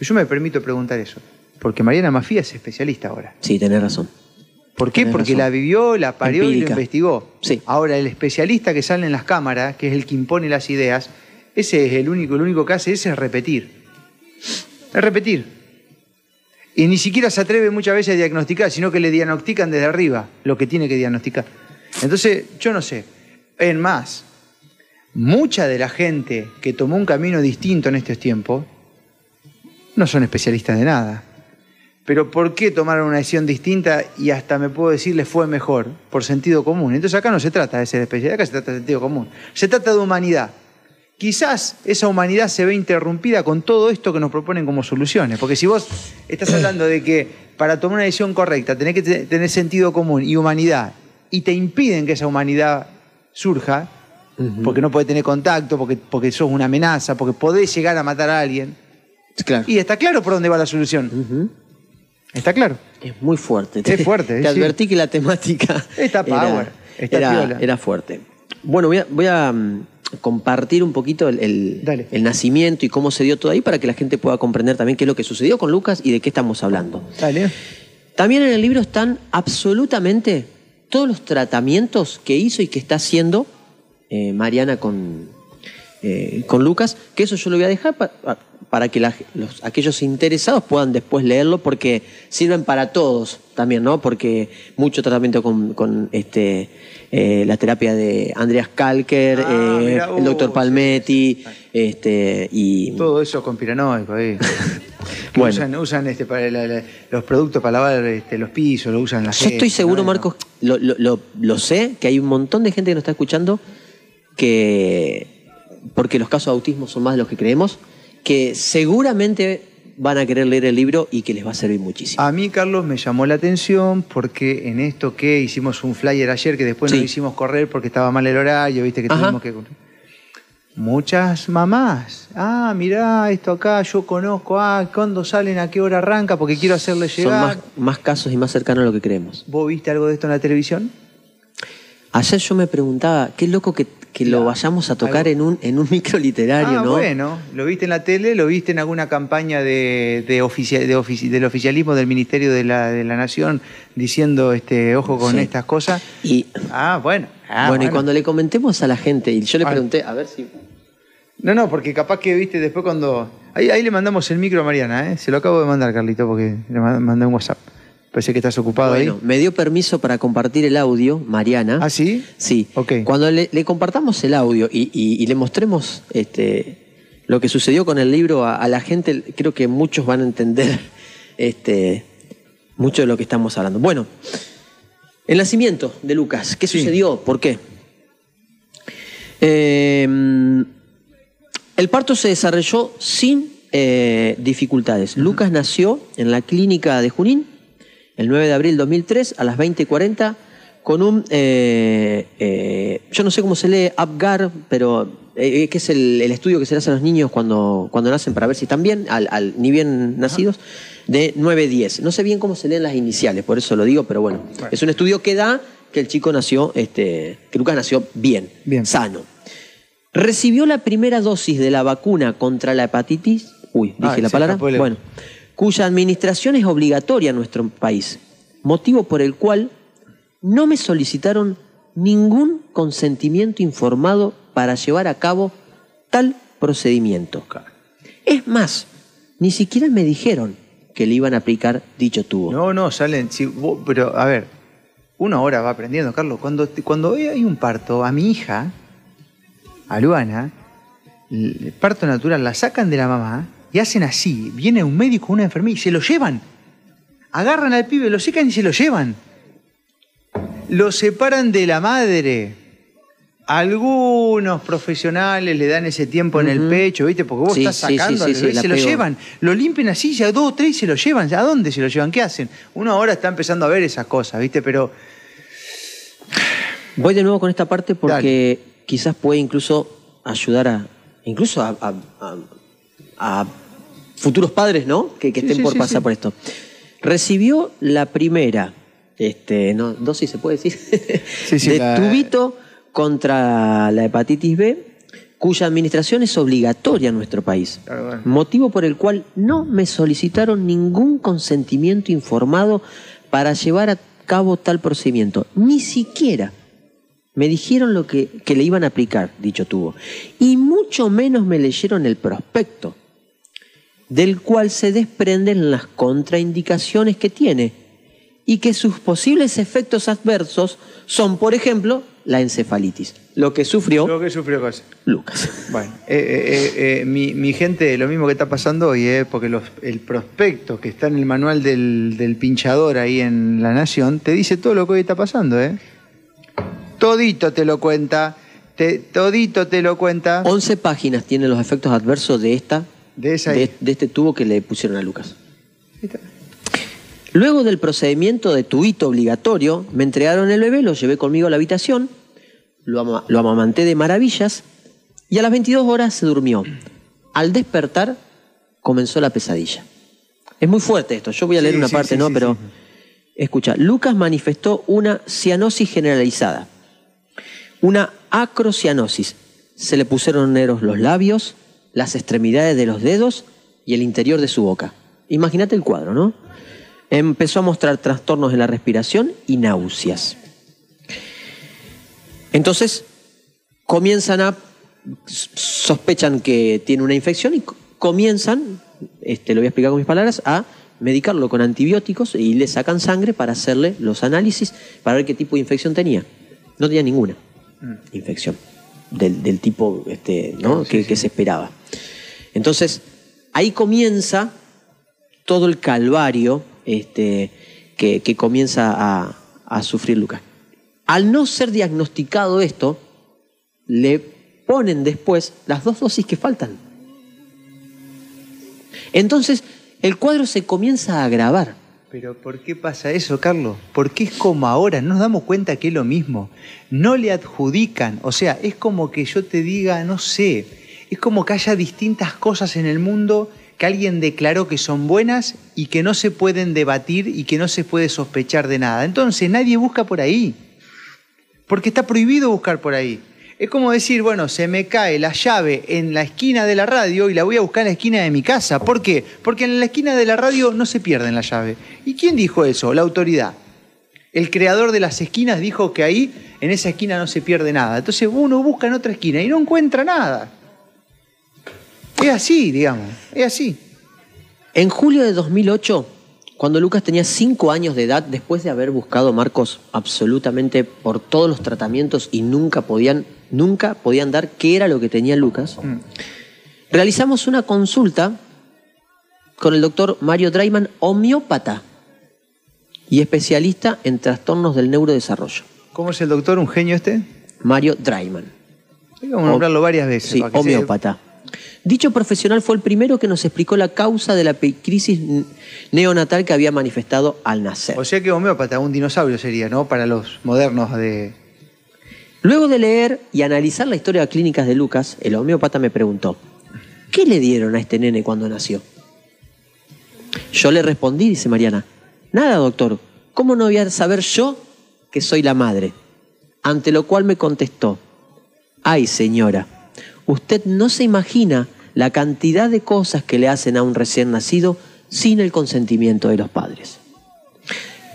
Yo me permito preguntar eso. Porque Mariana Mafía es especialista ahora. Sí, tenés razón. ¿Por qué? Tenés Porque razón. la vivió, la parió y la investigó. Sí. Ahora, el especialista que sale en las cámaras, que es el que impone las ideas, ese es el único, lo único que hace ese es repetir. Es repetir. Y ni siquiera se atreve muchas veces a diagnosticar, sino que le diagnostican desde arriba lo que tiene que diagnosticar. Entonces, yo no sé. En más, mucha de la gente que tomó un camino distinto en estos tiempos no son especialistas de nada. Pero ¿por qué tomaron una decisión distinta y hasta me puedo decir les fue mejor? Por sentido común. Entonces acá no se trata de ser especialista, acá se trata de sentido común. Se trata de humanidad. Quizás esa humanidad se ve interrumpida con todo esto que nos proponen como soluciones. Porque si vos estás hablando de que para tomar una decisión correcta tenés que te- tener sentido común y humanidad, y te impiden que esa humanidad surja, porque no podés tener contacto, porque, porque sos una amenaza, porque podés llegar a matar a alguien, Claro. y está claro por dónde va la solución. Está claro. Es muy fuerte. Es fuerte, Te sí. advertí que la temática Está era, power, está era, era fuerte. Bueno, voy a, voy a, mm, compartir un poquito el, el- Dale. el nacimiento y cómo se dio todo ahí para que la gente pueda comprender también qué es lo que sucedió con Lucas y de qué estamos hablando. Dale. También en el libro están absolutamente todos los tratamientos que hizo y que está haciendo eh, Mariana con, eh, con Lucas, que eso yo lo voy a dejar pa- pa- para que la- los, aquellos interesados puedan después leerlo porque sirven para todos también, ¿no? Porque mucho tratamiento con, con, este, eh, la terapia de Andreas Kalker, Ah, eh, el doctor Palmetti, este, y... Todo eso conspiranoico ahí. Que Bueno. Usan, usan este, para la- la- los productos para lavar este, los pisos, lo usan la Yo estoy seguro, Marcos, lo, lo- lo- lo sé, que hay un montón de gente que nos está escuchando que, porque los casos de autismo son más de los que creemos, que seguramente van a querer leer el libro y que les va a servir muchísimo. A mí, Carlos, me llamó la atención porque en esto que hicimos un flyer ayer que después Sí. no hicimos correr porque estaba mal el horario, viste que Ajá. tuvimos que. Muchas mamás. Ah, mirá, esto acá yo conozco. Ah, ¿cuándo salen? ¿A qué hora arranca? Porque quiero hacerle Son llegar. más, más casos y más cercanos a lo que creemos. ¿Vos viste algo de esto en la televisión? Ayer yo me preguntaba, qué loco que, que lo vayamos a tocar Algo- en un, en un micro literario, ah, ¿no? bueno, lo viste en la tele, lo viste en alguna campaña de, de oficia- de ofici- del oficialismo del Ministerio de la, de la Nación diciendo, este, ojo con Sí. estas cosas. Y Ah, bueno. Ah, bueno, y cuando le comentemos a la gente, y yo le Ah. pregunté, a ver si... No, no, porque capaz que, viste, después cuando... Ahí, ahí le mandamos el micro a Mariana, ¿eh? Se lo acabo de mandar, Carlito, porque le ma- mandé un WhatsApp. Parece que estás ocupado Bueno, ahí. me dio permiso para compartir el audio, Mariana. ¿Ah, sí? Sí. Ok. Cuando le, le compartamos el audio y, y- y le mostremos este, lo que sucedió con el libro a, a la gente, creo que muchos van a entender este, mucho de lo que estamos hablando. Bueno, el nacimiento de Lucas, ¿qué Sí. sucedió? ¿Por qué? Eh, el parto se desarrolló sin eh, dificultades. Lucas nació en la clínica de Junín el 9 de abril de 2003 a las 20.40 con un, eh, eh, yo no sé cómo se lee, Apgar, pero eh, que es el, el estudio que se le hace a los niños cuando, cuando nacen para ver si están bien, al, al- ni bien nacidos, de 9-10. No sé bien cómo se leen las iniciales, por eso lo digo, pero bueno, Bueno. es un estudio que da que el chico nació, este, que Lucas nació bien, Bien. sano. Recibió la primera dosis de la vacuna contra la hepatitis. Uy, dije Ay, la palabra. Bueno, cuya administración es obligatoria en nuestro país. Motivo por el cual no me solicitaron ningún consentimiento informado para llevar a cabo tal procedimiento. Es más, ni siquiera me dijeron que le iban a aplicar dicho tubo. No, no, salen. pero, a ver, uno ahora va aprendiendo, Carlos. Cuando, cuando hay un parto, a mi hija, a Luana, el parto natural, la sacan de la mamá y hacen así. Viene un médico, una enfermera y se lo llevan. Agarran al pibe, lo secan y se lo llevan. Lo separan de la madre. Algunos profesionales le dan ese tiempo en el pecho, ¿viste? Porque vos Sí, estás sí, sí, sacando sí, sí, la se lo pego. llevan, lo limpian así, ya dos o tres se lo llevan. ¿A dónde se lo llevan? ¿Qué hacen? Uno ahora está empezando a ver esas cosas, ¿viste? Pero Voy de nuevo con esta parte porque quizás puede incluso ayudar a, incluso a, a- a- a futuros padres, ¿no? Que, estén sí, por sí, pasar sí. por esto. Recibió la primera este, no, dosis se puede decir, Sí, sí, de la- tubito contra la hepatitis B, cuya administración es obligatoria en nuestro país. Claro, bueno. Motivo por el cual no me solicitaron ningún consentimiento informado para llevar a cabo tal procedimiento. Ni siquiera me dijeron lo que, que le iban a aplicar dicho tubo. Y mucho menos me leyeron el prospecto, del cual se desprenden las contraindicaciones que tiene y que sus posibles efectos adversos son, por ejemplo, la encefalitis, lo que sufrió Lo que sufrió cosa. Lucas. Bueno, eh, eh, eh, mi, mi gente, lo mismo que está pasando hoy, porque los- el prospecto que está en el manual del, del pinchador ahí en La Nación te dice todo lo que hoy está pasando, ¿eh? Todito te lo cuenta, te- todito te lo cuenta 11 páginas tienen los efectos adversos de esta de esa de, de este tubo que le pusieron a Lucas. Luego del procedimiento de tubito obligatorio, me entregaron el bebé, lo llevé conmigo a la habitación, lo, ama- lo amamanté de maravillas y a las 22 horas se durmió. Al despertar comenzó la pesadilla. Es muy fuerte esto, yo voy a leer Sí, una sí, parte, sí, ¿no? Pero escucha, Lucas manifestó una cianosis generalizada, una acrocianosis. Se le pusieron negros los labios, las extremidades de los dedos y el interior de su boca. Imagínate el cuadro, ¿no? Empezó a mostrar trastornos en la respiración y náuseas. Entonces, comienzan a sospechan que tiene una infección y co- comienzan, este, lo voy a explicar con mis palabras, a medicarlo con antibióticos y le sacan sangre para hacerle los análisis para ver qué tipo de infección tenía. No tenía ninguna infección del, del tipo este, ¿no? que, que se esperaba. Entonces, ahí comienza todo el calvario este, que, que comienza a, a sufrir Lucas. Al no ser diagnosticado esto, le ponen después las dos dosis que faltan. Entonces, el cuadro se comienza a agravar. Pero ¿por qué pasa eso, Carlos? ¿Por qué es como ahora? No nos damos cuenta que es lo mismo. No le adjudican. O sea, es como que yo te diga, no sé, es como que haya distintas cosas en el mundo que alguien declaró que son buenas y que no se pueden debatir y que no se puede sospechar de nada. Entonces nadie busca por ahí. Porque está prohibido buscar por ahí. Es como decir, bueno, se me cae la llave en la esquina de la radio y la voy a buscar en la esquina de mi casa. ¿Por qué? Porque en la esquina de la radio no se pierden la llave. ¿Y quién dijo eso? La autoridad. El creador de las esquinas dijo que ahí, en esa esquina no se pierde nada. Entonces uno busca en otra esquina y no encuentra nada. Es así, digamos, es así. En julio de 2008, cuando Lucas tenía 5 años de edad, después de haber buscado a Marcos absolutamente por todos los tratamientos y nunca podían, nunca podían dar qué era lo que tenía Lucas, realizamos una consulta con el doctor Mario Draiman, homeópata y especialista en trastornos del neurodesarrollo. ¿Cómo es el doctor? ¿Un genio este? Mario Draiman. Vamos a nombrarlo varias veces. Sí, se- homeópata. Dicho profesional fue el primero que nos explicó la causa de la crisis neonatal que había manifestado al nacer. O sea que homeópata, un dinosaurio sería, ¿no? Para los modernos de... Luego de leer y analizar la historia clínica de Lucas, el homeópata me preguntó, ¿qué le dieron a este nene cuando nació? Yo le respondí, dice Mariana, nada, doctor, ¿cómo no voy a saber yo que soy la madre? Ante lo cual me contestó, ay señora, usted no se imagina la cantidad de cosas que le hacen a un recién nacido sin el consentimiento de los padres.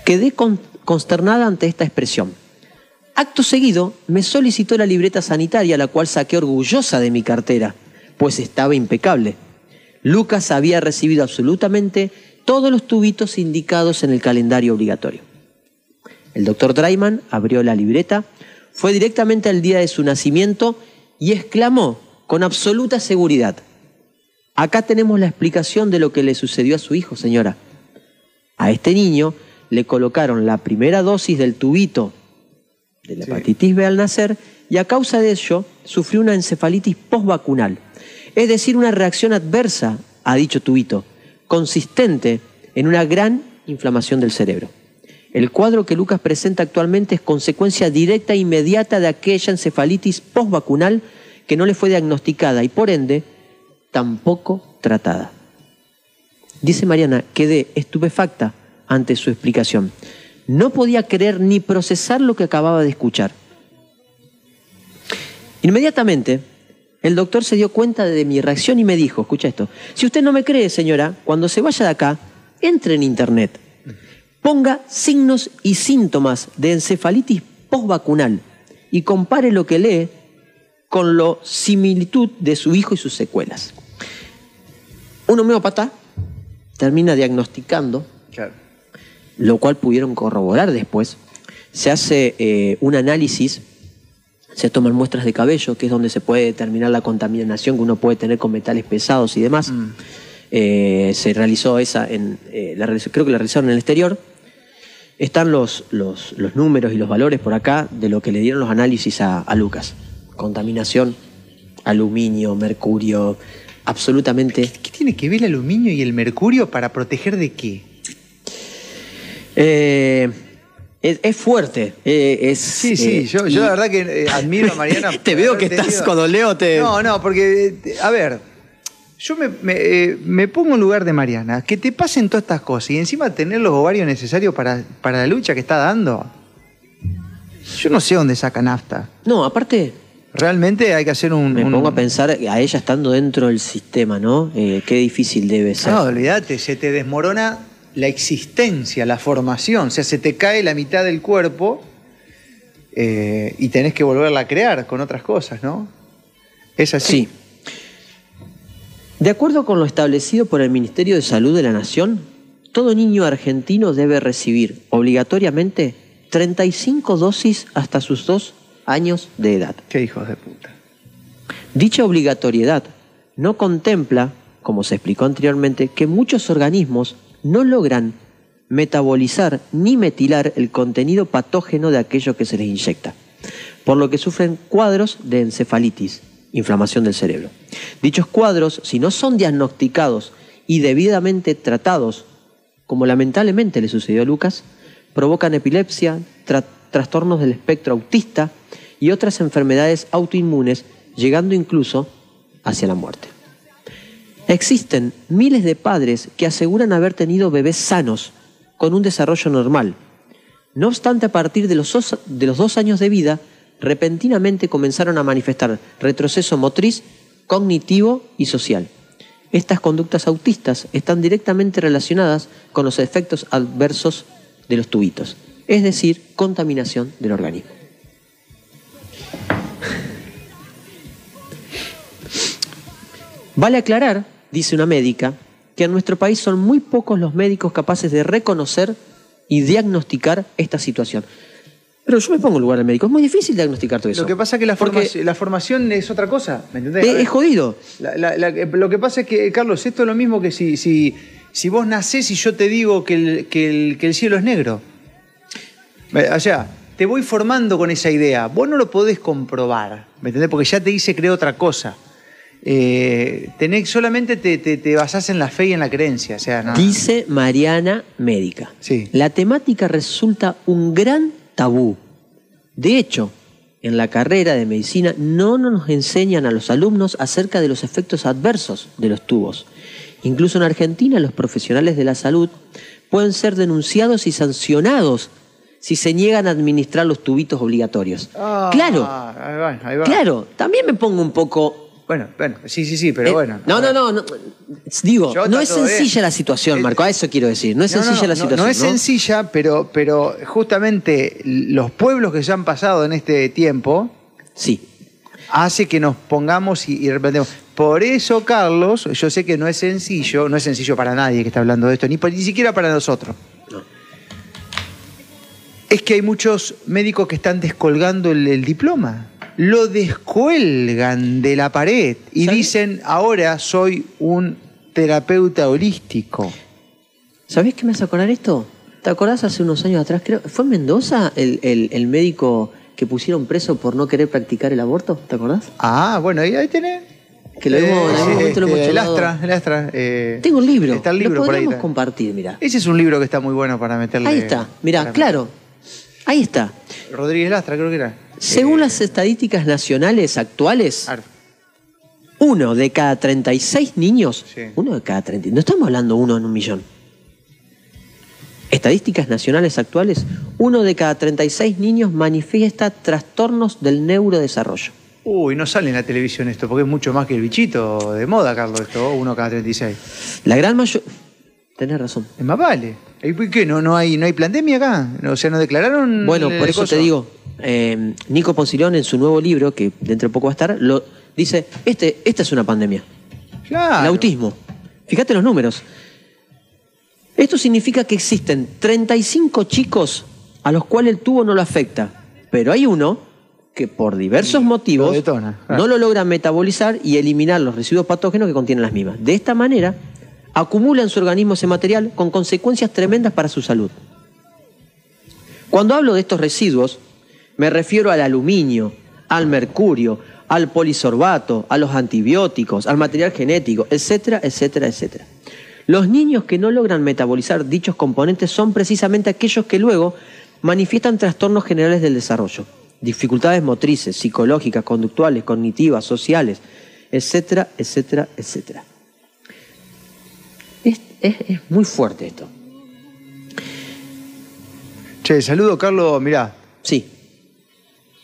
Quedé con- consternada ante esta expresión. Acto seguido, me solicitó la libreta sanitaria, la cual saqué orgullosa de mi cartera, pues estaba impecable. Lucas había recibido absolutamente todos los tubitos indicados en el calendario obligatorio. El doctor Draiman abrió la libreta, fue directamente al día de su nacimiento y exclamó con absoluta seguridad, acá tenemos la explicación de lo que le sucedió a su hijo, señora. A este niño le colocaron la primera dosis del tubito de la hepatitis B al nacer y a causa de ello sufrió una encefalitis postvacunal, es decir, una reacción adversa a dicho tubito, consistente en una gran inflamación del cerebro. El cuadro que Lucas presenta actualmente es consecuencia directa e inmediata de aquella encefalitis postvacunal que no le fue diagnosticada y por ende tampoco tratada. Dice Mariana, quedé estupefacta ante su explicación. No podía creer ni procesar lo que acababa de escuchar. Inmediatamente, el doctor se dio cuenta de mi reacción y me dijo, escucha esto, si usted no me cree, señora, cuando se vaya de acá, entre en internet, ponga signos y síntomas de encefalitis postvacunal y compare lo que lee con la similitud de su hijo y sus secuelas. Un homeópata termina diagnosticando. Lo cual pudieron corroborar después. Se hace eh, un análisis, se toman muestras de cabello, que es donde se puede determinar la contaminación que uno puede tener con metales pesados y demás. Eh, se realizó esa, en, eh, la creo que la realizaron en el exterior. Están los, los, los números y los valores por acá de lo que le dieron los análisis a, a Lucas. Contaminación, aluminio, mercurio, absolutamente ¿Qué tiene que ver el aluminio y el mercurio para proteger de qué? Eh, es, es fuerte. eh, es, Sí, sí, eh, yo, y- la verdad que admiro a Mariana. Te veo que estás, cuando leo te- No, no, porque, a ver, yo me, me, me pongo en lugar de Mariana. Que te pasen todas estas cosas y encima tener los ovarios necesarios para, para la lucha que está dando. Yo no sé dónde saca nafta. No, aparte, Realmente hay que hacer un... me un- pongo a pensar a ella estando dentro del sistema, ¿no? Qué difícil debe ser. No, olvídate, se te desmorona la existencia, la formación. O sea, se te cae la mitad del cuerpo eh, y tenés que volverla a crear con otras cosas, ¿no? Es así. Sí. De acuerdo con lo establecido por el Ministerio de Salud de la Nación, todo niño argentino debe recibir obligatoriamente 35 dosis hasta sus dos años de edad. Qué hijos de puta. Dicha obligatoriedad no contempla, como se explicó anteriormente, que muchos organismos no logran metabolizar ni metilar el contenido patógeno de aquello que se les inyecta, por lo que sufren cuadros de encefalitis, inflamación del cerebro. Dichos cuadros, si no son diagnosticados y debidamente tratados, como lamentablemente le sucedió a Lucas, provocan epilepsia, tra- trastornos del espectro autista y otras enfermedades autoinmunes, llegando incluso hacia la muerte. Existen miles de padres que aseguran haber tenido bebés sanos, con un desarrollo normal. No obstante, a partir de los, dos- años de vida, repentinamente comenzaron a manifestar retroceso motriz, cognitivo y social. Estas conductas autistas están directamente relacionadas con los efectos adversos de los tubitos, es decir, contaminación del organismo. Vale aclarar, dice una médica, que en nuestro país son muy pocos los médicos capaces de reconocer y diagnosticar esta situación. Pero yo me pongo en lugar del médico, es muy difícil diagnosticar todo eso. Lo que pasa es que la, formación, la formación es otra cosa, ¿me entendés? A es, ver, jodido. la- la- la- lo que pasa es que, Carlos, esto es lo mismo que si, si, si vos nacés y yo te digo que el, que el- que el cielo es negro. Eh, O sea, te voy formando con esa idea. Vos no lo podés comprobar, ¿me entendés? Porque ya te dice creo otra cosa. Eh, tenés, solamente te, te, te basás en la fe y en la creencia. O sea, no. Dice Mariana Médica. Sí. La temática resulta un gran tabú. De hecho, en la carrera de medicina no nos enseñan a los alumnos acerca de los efectos adversos de los tubos. Incluso en Argentina los profesionales de la salud pueden ser denunciados y sancionados si se niegan a administrar los tubitos obligatorios. Ah, claro, Ahí va, ahí va. claro. También me pongo un poco Bueno, bueno, sí, sí, sí, pero eh, bueno. No, no, no, no. Digo, Yo no es sencilla bien. la situación, Marco. A eso quiero decir. No es No, no, sencilla no, la no, situación. No, es sencilla, pero, pero justamente los pueblos que se han pasado en este tiempo Sí. hace que nos pongamos y, y. Por eso, Carlos, yo sé que no es sencillo, no es sencillo para nadie que está hablando de esto, ni, ni siquiera para nosotros. Es que hay muchos médicos que están descolgando el, el diploma. Lo descuelgan de la pared y ¿Sabes? dicen, ahora soy un terapeuta holístico. ¿Sabés qué me hace acordar esto? ¿Te acordás hace unos años atrás? Creo, ¿Fue en Mendoza el, el- el médico que pusieron preso por no querer practicar el aborto? ¿Te acordás? Ah, bueno, ahí, ahí tenés. Que lo hemos, en algún momento lo hemos este, el. Astra, el Astra. eh, Tengo un libro. Está el libro lo por ahí. podríamos está. compartir, mira. Ese es un libro que está muy bueno para meterle. Ahí está. Mira, claro. Ahí está. Rodríguez Lastra, creo que era. Según Eh, las estadísticas nacionales actuales, Ar- uno de cada 36 niños, Sí. uno de cada 30, no estamos hablando uno en un millón. estadísticas nacionales actuales, uno de cada 36 niños manifiesta trastornos del neurodesarrollo. Uy, no sale en la televisión esto, porque es mucho más que el bichito de moda, Carlos, esto, uno cada 36. La gran mayoría... Tenés razón. Es más vale. ¿Y por qué? ¿No, no, hay, ¿No hay pandemia acá? O sea, ¿no declararon...? Bueno, por eso coso? te digo, eh, Nico Poncilón en su nuevo libro, que dentro de poco va a estar, lo, dice, este, esta es una pandemia. Claro. El autismo. Fíjate los números. Esto significa que existen 35 chicos a los cuales el tubo no lo afecta, pero hay uno que por diversos motivos lo detona, claro. no lo logra metabolizar y eliminar los residuos patógenos que contienen las mismas. De esta manera, acumula en su organismo ese material con consecuencias tremendas para su salud. Cuando hablo de estos residuos, me refiero al aluminio, al mercurio, al polisorbato, a los antibióticos, al material genético, etcétera, etcétera, etcétera. Los niños que no logran metabolizar dichos componentes son precisamente aquellos que luego manifiestan trastornos generales del desarrollo, dificultades motrices, psicológicas, conductuales, cognitivas, sociales, etcétera, etcétera, etcétera. Es, muy fuerte esto. Che, saludo, Carlos. Mirá, Sí,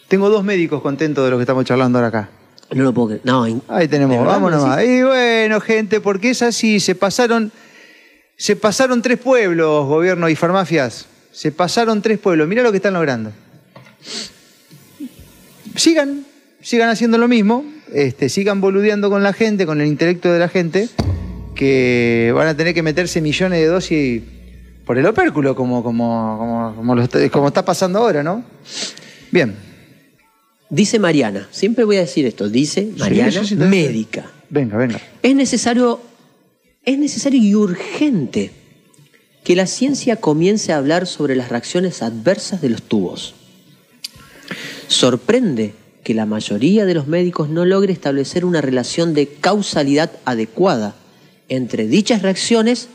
tengo dos médicos contentos de lo que estamos charlando ahora acá. no lo puedo creer. No, Ahí ¿De tenemos, verdad vamos me nomás. Y bueno, gente, porque es así, se pasaron, se pasaron tres pueblos, gobierno y farmacias. Se pasaron tres pueblos. Mirá lo que están logrando. Sigan, sigan haciendo lo mismo, este, sigan boludeando con la gente, con el intelecto de la gente, que van a tener que meterse millones de dosis por el opérculo, como, como, como, como, lo está, como está pasando ahora, ¿no? Bien. Dice Mariana, siempre voy a decir esto, dice Mariana, sí, sí, sí, sí. médica. Venga, venga. Es necesario, es necesario y urgente que la ciencia comience a hablar sobre las reacciones adversas de los tubos. Sorprende que la mayoría de los médicos no logre establecer una relación de causalidad adecuada entre dichas reacciones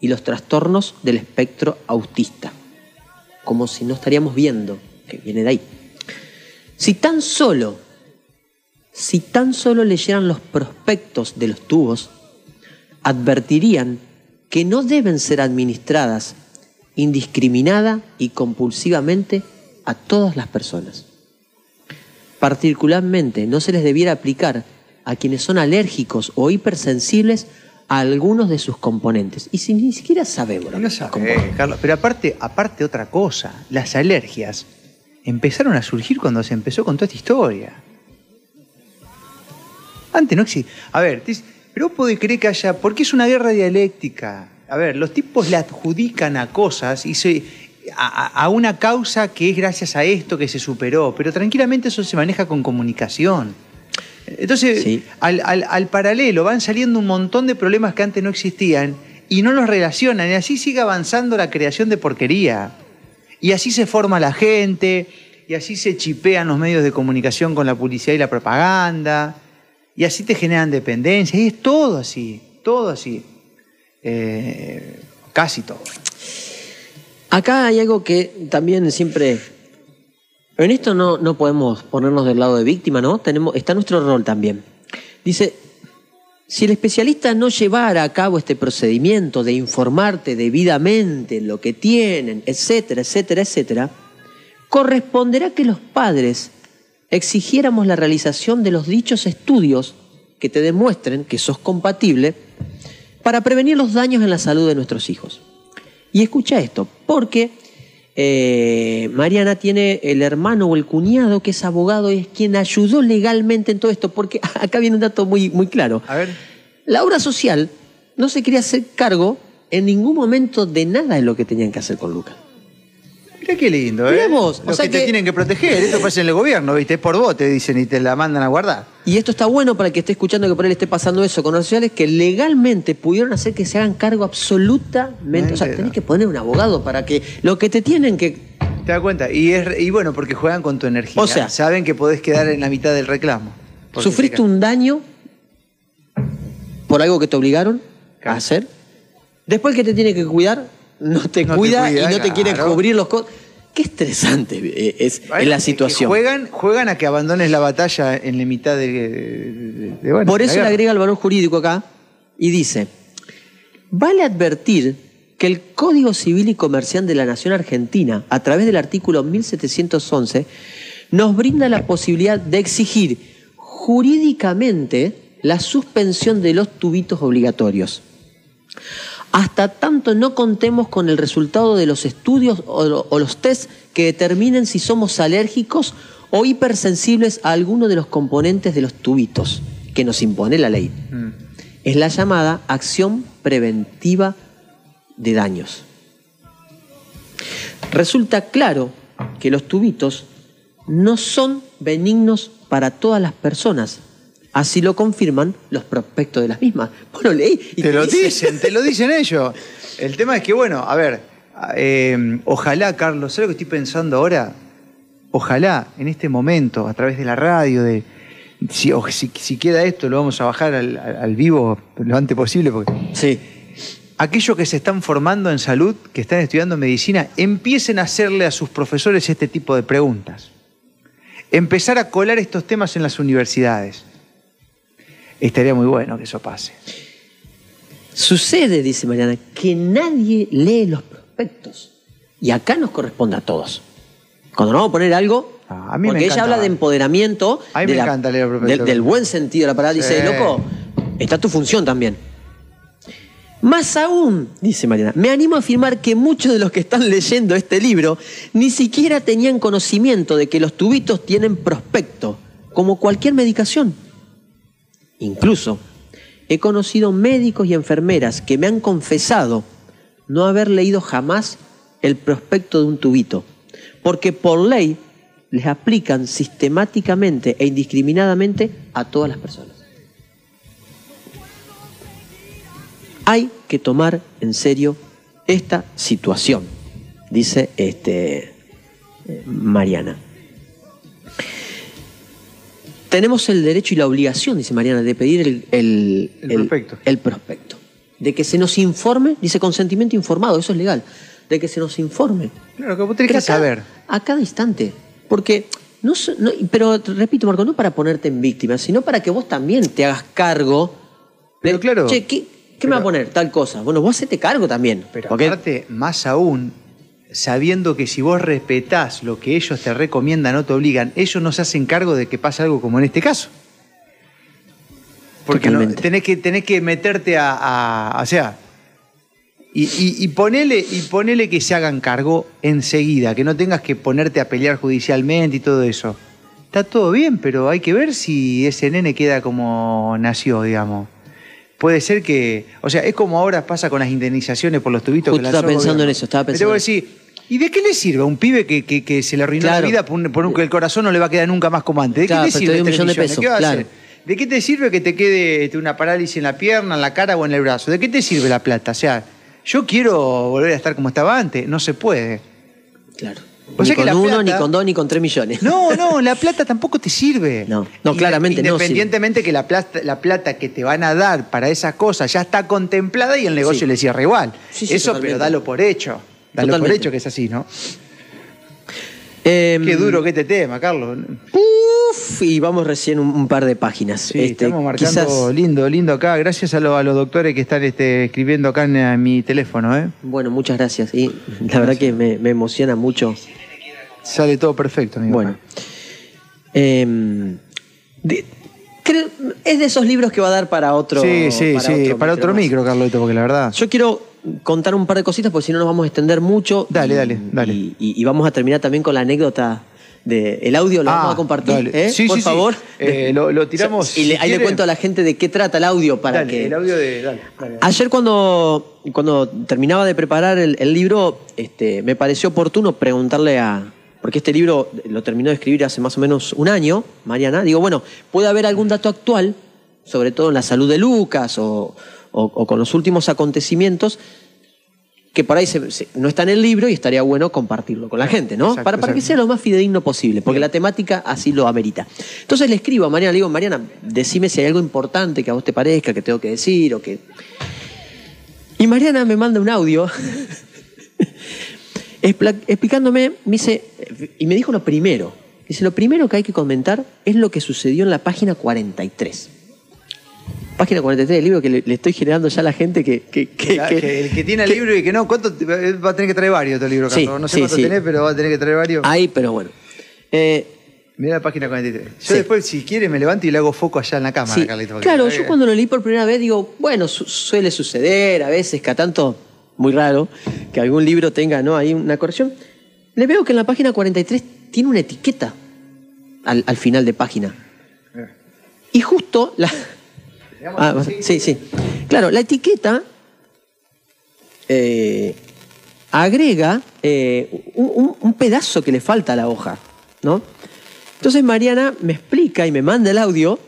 y los trastornos del espectro autista, como si no estaríamos viendo que viene de ahí. Si tan solo, si tan solo leyeran los prospectos de los tubos, advertirían que no deben ser administradas indiscriminada y compulsivamente a todas las personas. Particularmente no se les debiera aplicar a quienes son alérgicos o hipersensibles a algunos de sus componentes. Y si ni siquiera sabemos. lo No que son sabe, componentes. Carlos. Pero aparte, aparte otra cosa, las alergias empezaron a surgir cuando se empezó con toda esta historia. Antes no existía. A ver, pero vos podés creer que haya. Porque es una guerra dialéctica. A ver, los tipos le adjudican a cosas y se. A- a una causa que es gracias a esto que se superó, pero tranquilamente eso se maneja con comunicación. Entonces, Sí. al, al- al paralelo van saliendo un montón de problemas que antes no existían y no los relacionan, y así sigue avanzando la creación de porquería. Y así se forma la gente, y así se chipean los medios de comunicación con la publicidad y la propaganda, y así te generan dependencia, y es todo así, todo así. Eh, casi todo. Acá hay algo que también siempre. En esto no, no podemos ponernos del lado de víctima, ¿no? Tenemos, está nuestro rol también. Dice: si el especialista no llevara a cabo este procedimiento de informarte debidamente lo que tienen, etcétera, etcétera, etcétera, corresponderá que los padres exigiéramos la realización de los dichos estudios que te demuestren que sos compatible para prevenir los daños en la salud de nuestros hijos. Y escucha esto, porque eh, Mariana tiene el hermano o el cuñado que es abogado y es quien ayudó legalmente en todo esto, porque acá viene un dato muy, muy claro. A ver, La obra social no se quería hacer cargo en ningún momento de nada de lo que tenían que hacer con Lucas. Qué lindo, ¿eh? Mirá vos, o Los sea que, te tienen que proteger, esto pasa en el gobierno, ¿viste? Es por vos, te dicen y te la mandan a guardar. Y esto está bueno para el que esté escuchando que por él esté pasando eso con obras sociales, que legalmente pudieron hacer que se hagan cargo absolutamente. O sea, tenés que poner un abogado para que lo que te tienen que ¿Te das cuenta? Y, es, y bueno, porque juegan con tu energía. O sea- saben que podés quedar en la mitad del reclamo. ¿Sufriste te un daño por algo que te obligaron Claro. a hacer? Después que te tiene que cuidar, no te No te cuida y no te quiere claro. cubrir los costos. Qué estresante eh, es, la situación. juegan, juegan a que abandones la batalla en la mitad de. de- de- bueno, Por eso le agrega el valor jurídico acá y dice, vale advertir que el Código Civil y Comercial de la Nación Argentina, a través del artículo 1711, nos brinda la posibilidad de exigir jurídicamente la suspensión de los tubitos obligatorios. Hasta tanto no contemos con el resultado de los estudios o, o los test que determinen si somos alérgicos o hipersensibles a alguno de los componentes de los tubitos que nos impone la ley. Mm. Es la llamada acción preventiva de daños. Resulta claro que los tubitos no son benignos para todas las personas. Así lo confirman los prospectos de las mismas. Bueno, leí y Te lo dice- dicen, te lo dicen ellos. El tema es que, bueno, a ver, eh, ojalá, Carlos, ¿sabes lo que estoy pensando ahora? Ojalá en este momento, a través de la radio, de si, o si, si queda esto, lo vamos a bajar al, al- al vivo lo antes posible, porque Sí, aquellos que se están formando en salud, que están estudiando medicina, empiecen a hacerle a sus profesores este tipo de preguntas. Empezar a colar estos temas en las universidades. Estaría muy bueno que eso pase. Sucede, dice Mariana, que nadie lee los prospectos. Y acá nos corresponde a todos. Cuando nos vamos a poner algo, Ah, a mí me porque ella habla de empoderamiento, A mí de me encanta leer los del, buen sentido de la palabra, dice, loco, está tu función también. Más aún, dice Mariana, me animo a afirmar que muchos de los que están leyendo este libro ni siquiera tenían conocimiento de que los tubitos tienen prospecto, como cualquier medicación. Incluso he conocido médicos y enfermeras que me han confesado no haber leído jamás el prospecto de un tubito, porque por ley les aplican sistemáticamente e indiscriminadamente a todas las personas. Hay que tomar en serio esta situación, dice este, eh, Mariana. Tenemos el derecho y la obligación, dice Mariana, de pedir el, el- El prospecto. el prospecto. De que se nos informe, dice consentimiento informado, eso es legal, de que se nos informe. Claro, que vos tenés Pero que a cada- saber. A cada instante. Porque, no, pero repito, Marco, no para ponerte en víctima, sino para que vos también te hagas cargo. de, Pero claro, Che, ¿qué, qué me va a poner? Tal cosa. Bueno, vos hacete cargo también. Pero porque- aparte, más aún, sabiendo que si vos respetás lo que ellos te recomiendan o te obligan, ellos no se hacen cargo de que pase algo como en este caso. Porque no- tenés, que, tenés que meterte a, a- o sea, y, y- y ponele, y ponele que se hagan cargo enseguida, que no tengas que ponerte a pelear judicialmente y todo eso. Está todo bien, pero hay que ver si ese nene queda como nació, digamos. Puede ser que, o sea, es como ahora pasa con las indemnizaciones por los tubitos. Justo que estaba pensando en eso, estaba Pero pensando vos decís, ¿y de qué le sirve a un pibe que, que- que se le arruinó Claro. la vida por, un- por un- que el corazón no le va a quedar nunca más como antes? ¿De Claro, qué pero te sirve un millón de pesos, ¿Qué va a hacer? ¿De qué te sirve que te quede este, una parálisis en la pierna, en la cara o en el brazo? ¿De qué te sirve la plata? O sea, yo quiero volver a estar como estaba antes, no se puede. Claro. O ni sea que con uno, plata- ni con dos, ni con tres millones. No, no, la plata tampoco te sirve. No, no, claramente no Independientemente que la plata, la plata que te van a dar para esas cosas ya está contemplada y el negocio Sí. le cierra igual. Sí, sí, Eso, totalmente. pero dalo por hecho. Dalo por Totalmente. hecho que es así, ¿no? Em, Qué duro que este tema, Carlos. Uf, y vamos recién un, un par de páginas. Sí, Este, estamos marcando quizás- lindo, lindo acá. Gracias a, lo- a los doctores que están este, escribiendo acá en, eh, mi teléfono, ¿eh? Bueno, muchas gracias. Y la verdad que me, me emociona mucho. Sale todo perfecto, amigo. Bueno. Em, de- creo- es de esos libros que va a dar para otro. sí, sí, sí. para otro más. micro, Carlito, porque la verdad. Yo quiero contar un par de cositas porque si no nos vamos a extender mucho. Dale, Y- dale, dale. Y, y- y vamos a terminar también con la anécdota de el audio, lo Ah, vamos a compartir. ¿eh? Sí, por sí, sí. favor. Eh, lo- lo tiramos, Y le- si ahí le cuento a la gente de qué trata el audio para dale, que. el audio de. Dale, dale. Ayer cuando, cuando terminaba de preparar el, el libro, este, me pareció oportuno preguntarle a... Porque este libro lo terminó de escribir hace más o menos un año, Mariana. Digo, bueno, ¿puede haber algún dato actual, sobre todo en la salud de Lucas o, o- o con los últimos acontecimientos, que por ahí se- se- no está en el libro y estaría bueno compartirlo con la gente, ¿no? Exacto, para, para que sea lo más fidedigno posible, porque la temática así lo amerita. Entonces le escribo a Mariana, le digo, Mariana, decime si hay algo importante que a vos te parezca, que tengo que decir o que... Y Mariana me manda un audio explicándome, me dice, y me dijo lo primero. Dice, lo primero que hay que comentar es lo que sucedió en la página 43. Página 43 del libro que le, le estoy generando ya a la gente que... que- que- La- que- que el que tiene el libro y que no, ¿cuánto te- va a tener que traer varios este libro, Sí, Carlos? No sé sí, cuánto sí. tenés, pero va a tener que traer varios. Ahí, pero bueno. Eh, Mira la página 43. Yo después, si quiere, me levanto y le hago foco allá en la cámara. Carlito. Claro, eh, yo cuando lo leí por primera vez digo, bueno, su- suele suceder a veces, que a tanto, muy raro, que algún libro tenga ¿no? ahí una corrección. Le veo que en la página 43 tiene una etiqueta al, al final de página. Y justo la... Digamos, Ah, sí, sí. Claro, la etiqueta eh, agrega eh, un, un- un pedazo que le falta a la hoja, ¿no? Entonces Mariana me explica y me manda el audio.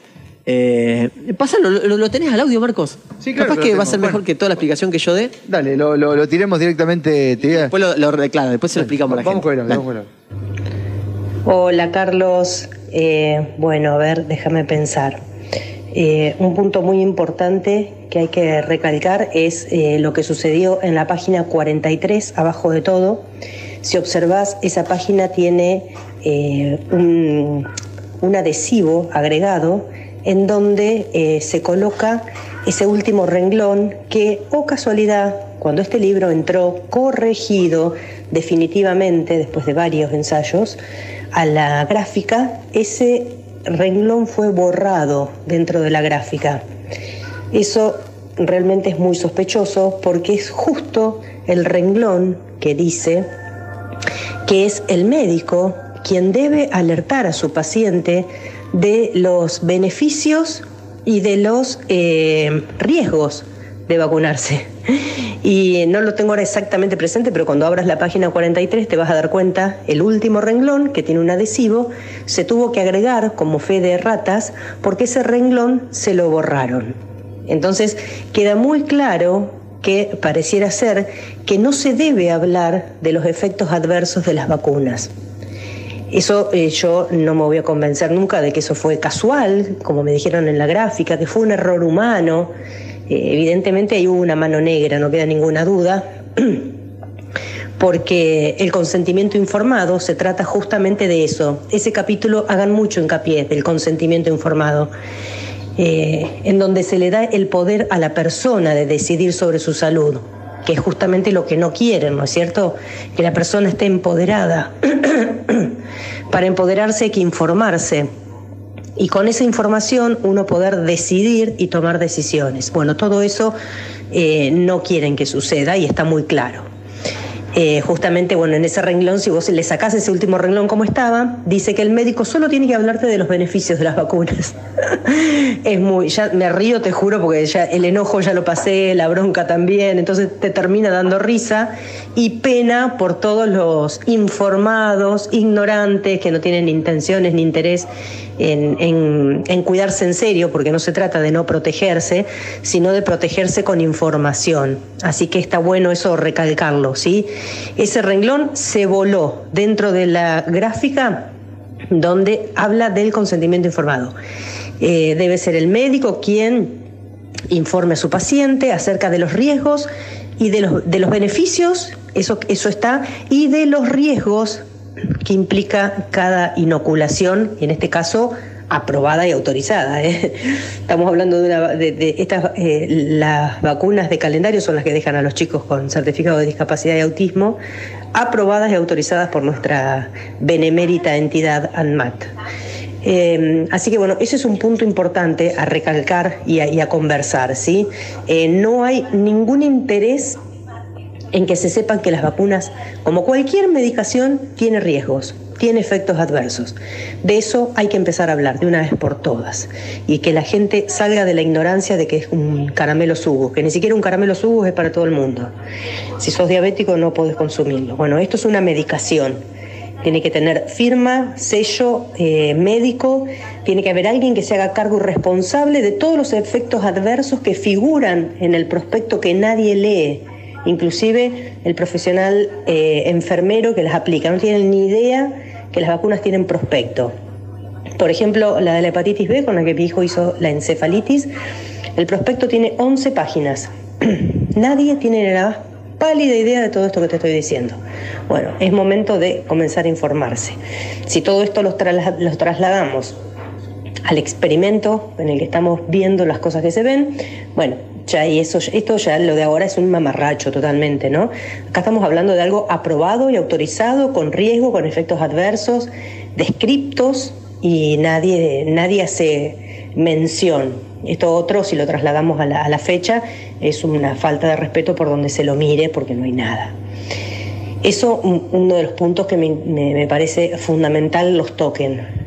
Eh, pásalo, lo, lo tenés al audio, Marcos. Sí, claro, Capaz que va a ser mejor Bueno. que toda la explicación que yo dé. Dale, lo, lo- lo tiremos directamente. te voy a- Después lo, lo- claro, después se lo explicamos a la Vamos gente. vamos con el. Hola Carlos, Eh, bueno, a ver, déjame pensar. Eh, un punto muy importante que hay que recalcar es eh, lo que sucedió en la página 43, abajo de todo. Si observás, esa página tiene eh, un, adhesivo agregado en donde se coloca ese último renglón que, o casualidad, cuando este libro entró corregido definitivamente, después de varios ensayos, a la gráfica, ese renglón fue borrado dentro de la gráfica. Eso realmente es muy sospechoso porque es justo el renglón que dice que es el médico quien debe alertar a su paciente de los beneficios y de los eh, riesgos de vacunarse. Y no lo tengo ahora exactamente presente, pero cuando abras la página 43 te vas a dar cuenta, el último renglón, que tiene un adhesivo, se tuvo que agregar como fe de ratas porque ese renglón se lo borraron. Entonces queda muy claro que pareciera ser que no se debe hablar de los efectos adversos de las vacunas. Eso eh, yo no me voy a convencer nunca de que eso fue casual, como me dijeron en la gráfica, que fue un error humano. Eh, evidentemente ahí hubo una mano negra, no queda ninguna duda, porque el consentimiento informado se trata justamente de eso. Ese capítulo hagan mucho hincapié del consentimiento informado. eh, en donde se le da el poder a la persona de decidir sobre su salud, que es justamente lo que no quieren, ¿no es cierto? Que la persona esté empoderada. Para empoderarse hay que informarse y con esa información uno poder decidir y tomar decisiones. Bueno, todo eso eh, no quieren que suceda y está muy claro. Eh, justamente, bueno, en ese renglón, si vos le sacás ese último renglón como estaba, dice que el médico solo tiene que hablarte de los beneficios de las vacunas. es muy, ya me río, te juro, porque ya el enojo ya lo pasé, la bronca también, entonces te termina dando risa y pena por todos los informados, ignorantes, que no tienen intenciones ni interés en, cuidarse en serio, porque no se trata de no protegerse, sino de protegerse con información. Así que está bueno eso recalcarlo, ¿sí? Ese renglón se voló dentro de la gráfica donde habla del consentimiento informado. Eh, debe ser el médico quien informe a su paciente acerca de los riesgos y de los, de los beneficios, eso, eso está, y de los riesgos que implica cada inoculación, y en este caso aprobada y autorizada. ¿eh? Estamos hablando de, una, estas, eh, las vacunas de calendario son las que dejan a los chicos con certificado de discapacidad y autismo, aprobadas y autorizadas por nuestra benemérita entidad ANMAT. Eh, así que bueno, ese es un punto importante a recalcar y a, y a conversar, ¿sí? Eh, no hay ningún interés en que se sepan que las vacunas, como cualquier medicación, tiene riesgos, tiene efectos adversos. De eso hay que empezar a hablar de una vez por todas y que la gente salga de la ignorancia de que es un caramelo sugo, que ni siquiera un caramelo sugo es para todo el mundo. Si sos diabético no podés consumirlo. Bueno, esto es una medicación. Tiene que tener firma, sello eh, médico, tiene que haber alguien que se haga cargo responsable de todos los efectos adversos que figuran en el prospecto que nadie lee inclusive el profesional eh, enfermero que las aplica, no tienen ni idea que las vacunas tienen prospecto. Por ejemplo, la de la hepatitis B, con la que mi hijo hizo la encefalitis, el prospecto tiene 11 páginas. Nadie tiene la más pálida idea de todo esto que te estoy diciendo. Bueno, es momento de comenzar a informarse. Si todo esto los, trasla- los trasladamos al experimento en el que estamos viendo las cosas que se ven, bueno, ya y eso, esto ya lo de ahora es un mamarracho totalmente, ¿no? Acá estamos hablando de algo aprobado y autorizado, con riesgo, con efectos adversos, descriptos y nadie, nadie hace mención. Esto otro, si lo trasladamos a la, a la fecha, es una falta de respeto por donde se lo mire porque no hay nada. Eso, uno de los puntos que me, me, me parece fundamental los toquen.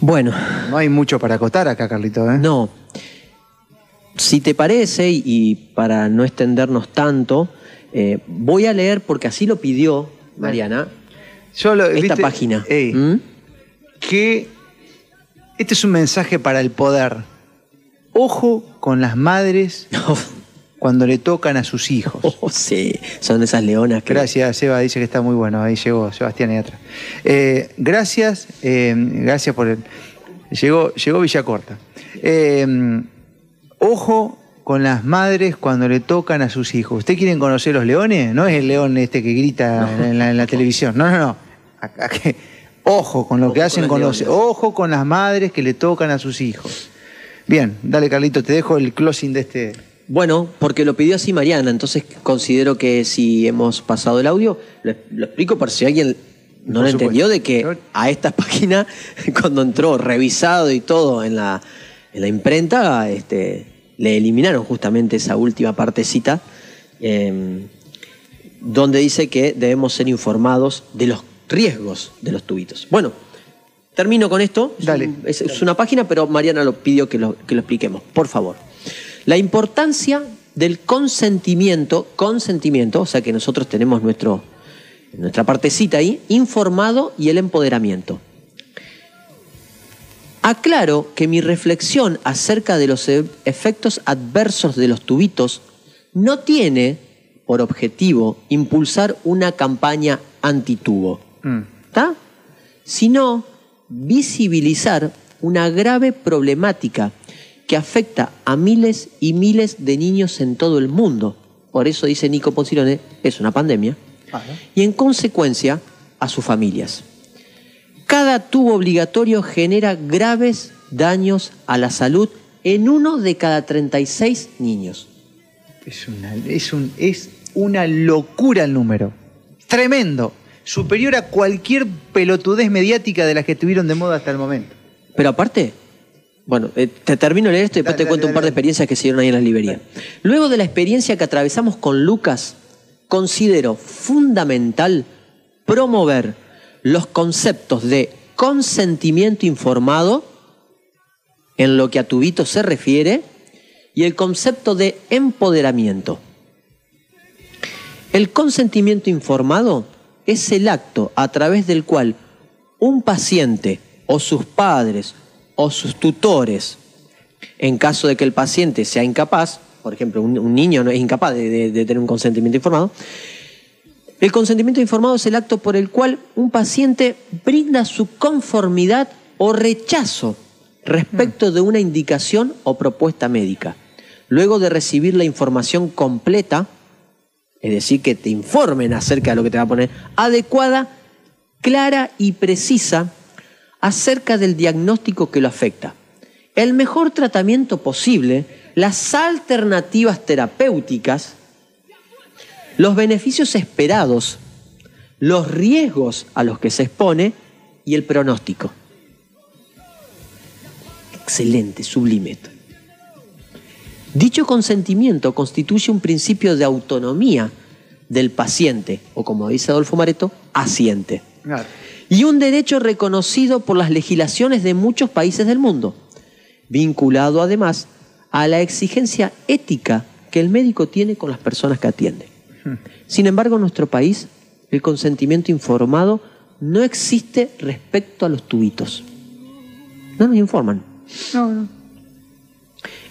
Bueno, No hay mucho para acotar acá, Carlito. ¿eh? no. Si te parece, y, para no extendernos tanto, eh, voy a leer, porque así lo pidió Mariana, Yo lo- esta ¿viste? página. Ey, ¿Mm? Que este es un mensaje para el poder. Ojo con las madres cuando le tocan a sus hijos. Oh, sí, son esas leonas que... Gracias, Seba, dice que está muy bueno. Ahí llegó Sebastián y atrás. Eh, gracias, eh, gracias por el. Llegó, llegó Villacorta. Eh, ojo con las madres cuando le tocan a sus hijos. ¿Ustedes quieren conocer los leones? No es el león este que grita en, la, en la televisión. No, no, no. Que- ojo con lo Ojo que con hacen las con los. Ojo con las madres que le tocan a sus hijos. Bien, dale, Carlito, te dejo el closing de este. Bueno, porque lo pidió así Mariana, entonces considero que si hemos pasado el audio, lo, lo explico por si alguien no lo entendió, de que a esta página, cuando entró revisado y todo en la, en la imprenta, este, le eliminaron justamente esa última partecita, eh, donde dice que debemos ser informados de los riesgos de los tubitos. Bueno, termino con esto. Es Dale. Es, es una página, pero Mariana lo pidió que lo, que lo expliquemos, por favor. La importancia del consentimiento, consentimiento, o sea que nosotros tenemos nuestro, nuestra partecita ahí, informado y el empoderamiento. Aclaro que mi reflexión acerca de los e- efectos adversos de los tubitos no tiene por objetivo impulsar una campaña antitubo. Mm. ¿Está? Sino visibilizar una grave problemática que afecta a miles y miles de niños en todo el mundo. Por eso dice Nico Poncilone, es una pandemia. Y en consecuencia, a sus familias. Cada tubo obligatorio genera graves daños a la salud en uno de cada 36 niños. Es una, es, un, es una locura el número. Tremendo. Superior a cualquier pelotudez mediática de las que estuvieron de moda hasta el momento. Pero aparte, bueno, eh, te termino de leer esto y después Dale, te cuento dale, un par de experiencias que se dieron ahí en la librería. Luego de la experiencia que atravesamos con Lucas, considero fundamental promover los conceptos de consentimiento informado en lo que a tubito se refiere y el concepto de empoderamiento. El consentimiento informado es el acto a través del cual un paciente o sus padres o sus tutores, en caso de que el paciente sea incapaz, por ejemplo, un, niño no es incapaz de, de- de tener un consentimiento informado, el consentimiento informado es el acto por el cual un paciente brinda su conformidad o rechazo respecto de una indicación o propuesta médica. Luego de recibir la información completa, es decir, que te informen acerca de lo que te va a poner, adecuada, clara y precisa acerca del diagnóstico que lo afecta. El mejor tratamiento posible, las alternativas terapéuticas, los beneficios esperados, los riesgos a los que se expone y el pronóstico. Excelente, sublime. Dicho consentimiento constituye un principio de autonomía del paciente, o como dice Adolfo Mareto, asiente. Claro. Y un derecho reconocido por las legislaciones de muchos países del mundo, vinculado además a la exigencia ética que el médico tiene con las personas que atiende. Sin embargo, en nuestro país, el consentimiento informado no existe respecto a los tubitos. No nos informan.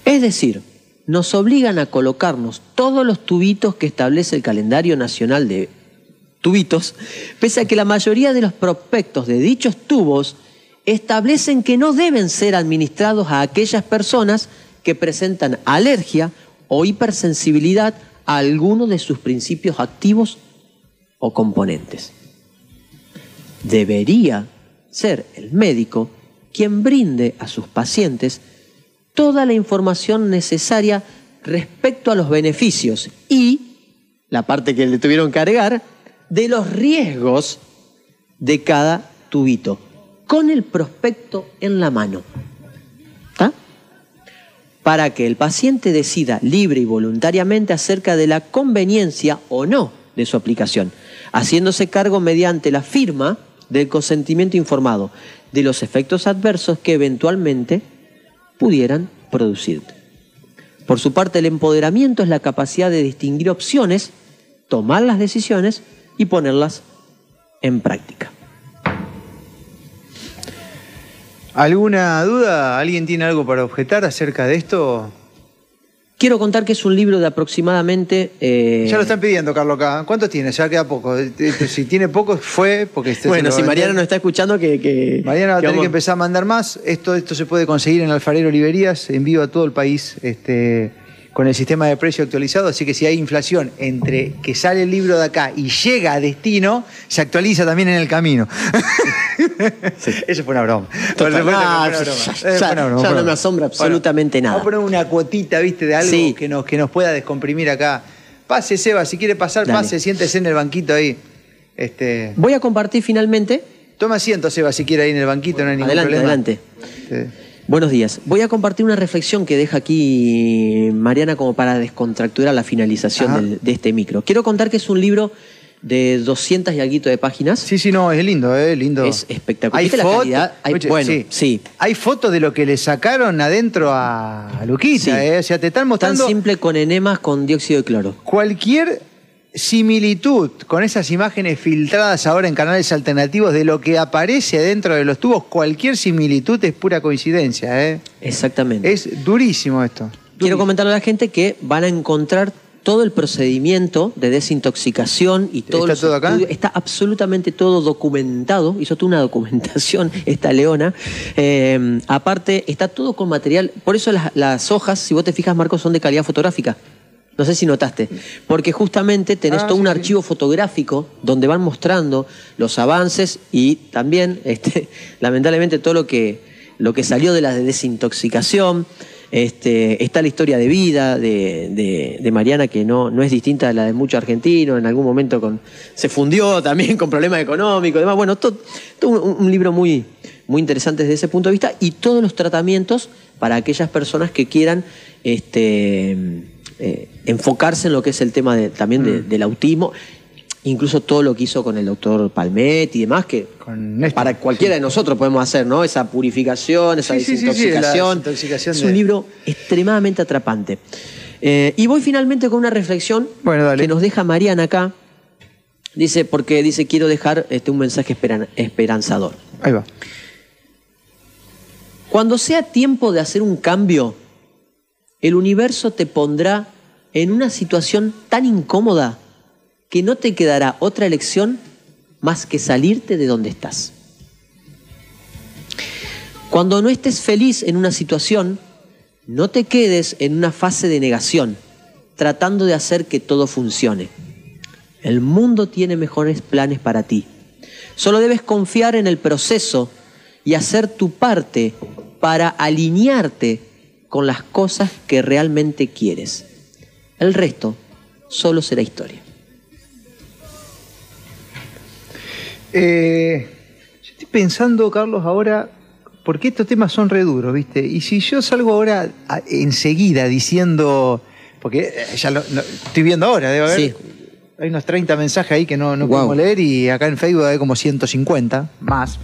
Es decir, nos obligan a colocarnos todos los tubitos que establece el calendario nacional de pese a que la mayoría de los prospectos de dichos tubos establecen que no deben ser administrados a aquellas personas que presentan alergia o hipersensibilidad a alguno de sus principios activos o componentes. Debería ser el médico quien brinde a sus pacientes toda la información necesaria respecto a los beneficios y, la parte que le tuvieron que agregar, de los riesgos de cada tubito, con el prospecto en la mano. ¿Está? Para que el paciente decida libre y voluntariamente acerca de la conveniencia o no de su aplicación, haciéndose cargo mediante la firma del consentimiento informado de los efectos adversos que eventualmente pudieran producir. Por su parte, el empoderamiento es la capacidad de distinguir opciones, tomar las decisiones y ponerlas en práctica. ¿Alguna duda? ¿Alguien tiene algo para objetar acerca de esto? Quiero contar que es un libro de aproximadamente... eh, Ya lo están pidiendo, Carlos, acá. ¿Cuánto tiene? Ya queda poco. Este, Si tiene poco, fue porque... este bueno, si Mariana nos está escuchando, que... que Mariana va a tener vamos- que empezar a mandar más. Esto, esto se puede conseguir en Alfarero Librerías, envío a todo el país, este, con el sistema de precio actualizado. Así que si hay inflación entre que sale el libro de acá y llega a destino, se actualiza también en el camino. Eso fue una broma. Fue una broma. ya- broma, no me asombra absolutamente nada. Vamos a poner una cuotita, ¿viste? De algo Sí. que, nos, que nos pueda descomprimir acá. Pase, Seba, si quiere pasar, Dale. pase, siéntese en el banquito ahí. Este, Voy a compartir finalmente... toma asiento, Seba, si quiere ahí en el banquito, no hay ningún Adelante, problema. adelante. Este, Buenos días. Voy a compartir una reflexión que deja aquí Mariana como para descontracturar la finalización del- de este micro. Quiero contar que es un libro de 200 y algo de páginas. Sí, sí, no, es lindo, es lindo. Es espectacular. Hay ¿Viste la fotos, bueno, sí. Hay fotos de lo que le sacaron adentro a Luquita, Sí. ¿eh? O sea, te están Tan mostrando simple con enemas con dióxido de cloro. cualquier similitud con esas imágenes filtradas ahora en canales alternativos de lo que aparece dentro de los tubos. Cualquier similitud es pura coincidencia, ¿eh? Exactamente. Es durísimo esto. Quiero comentarle a la gente que van a encontrar todo el procedimiento de desintoxicación y todo ¿Está todo acá? está absolutamente todo documentado hizo toda una documentación esta leona Eh, aparte está todo con material por eso las, las hojas si vos te fijas Marcos son de calidad fotográfica no sé si notaste porque justamente tenés Ah, todo sí, un sí. archivo fotográfico donde van mostrando los avances y también este, lamentablemente todo lo que lo que salió de la desintoxicación este, está la historia de vida de, de- de Mariana, que no, no es distinta a la de muchos argentinos, en algún momento con, se fundió también con problemas económicos, demás. Bueno, todo, todo un, un libro muy, muy interesante desde ese punto de vista y todos los tratamientos para aquellas personas que quieran este, eh, enfocarse en lo que es el tema de- también de- Mm. del autismo. Incluso todo lo que hizo con el doctor Palmet y demás, que Con para cualquiera de nosotros podemos hacer, ¿no? Esa purificación, esa Sí, sí, desintoxicación. es de- un libro extremadamente atrapante. Eh, y voy finalmente con una reflexión Bueno, que nos deja Mariana acá. Dice, porque dice, quiero dejar este, un mensaje esperan- esperanzador. Ahí va. Cuando sea tiempo de hacer un cambio, el universo te pondrá en una situación tan incómoda que no te quedará otra elección más que salirte de donde estás. Cuando no estés feliz en una situación, no te quedes en una fase de negación, tratando de hacer que todo funcione. El mundo tiene mejores planes para ti. Solo debes confiar en el proceso y hacer tu parte para alinearte con las cosas que realmente quieres. El resto solo será historia. Eh, yo estoy pensando, Carlos, ahora, porque estos temas son re duros, ¿viste? Y si yo salgo ahora a- enseguida diciendo, porque eh, ya lo, lo- estoy viendo ahora, debe haber, Sí. hay unos 30 mensajes ahí que no, no podemos leer y acá en Facebook hay como 150 más.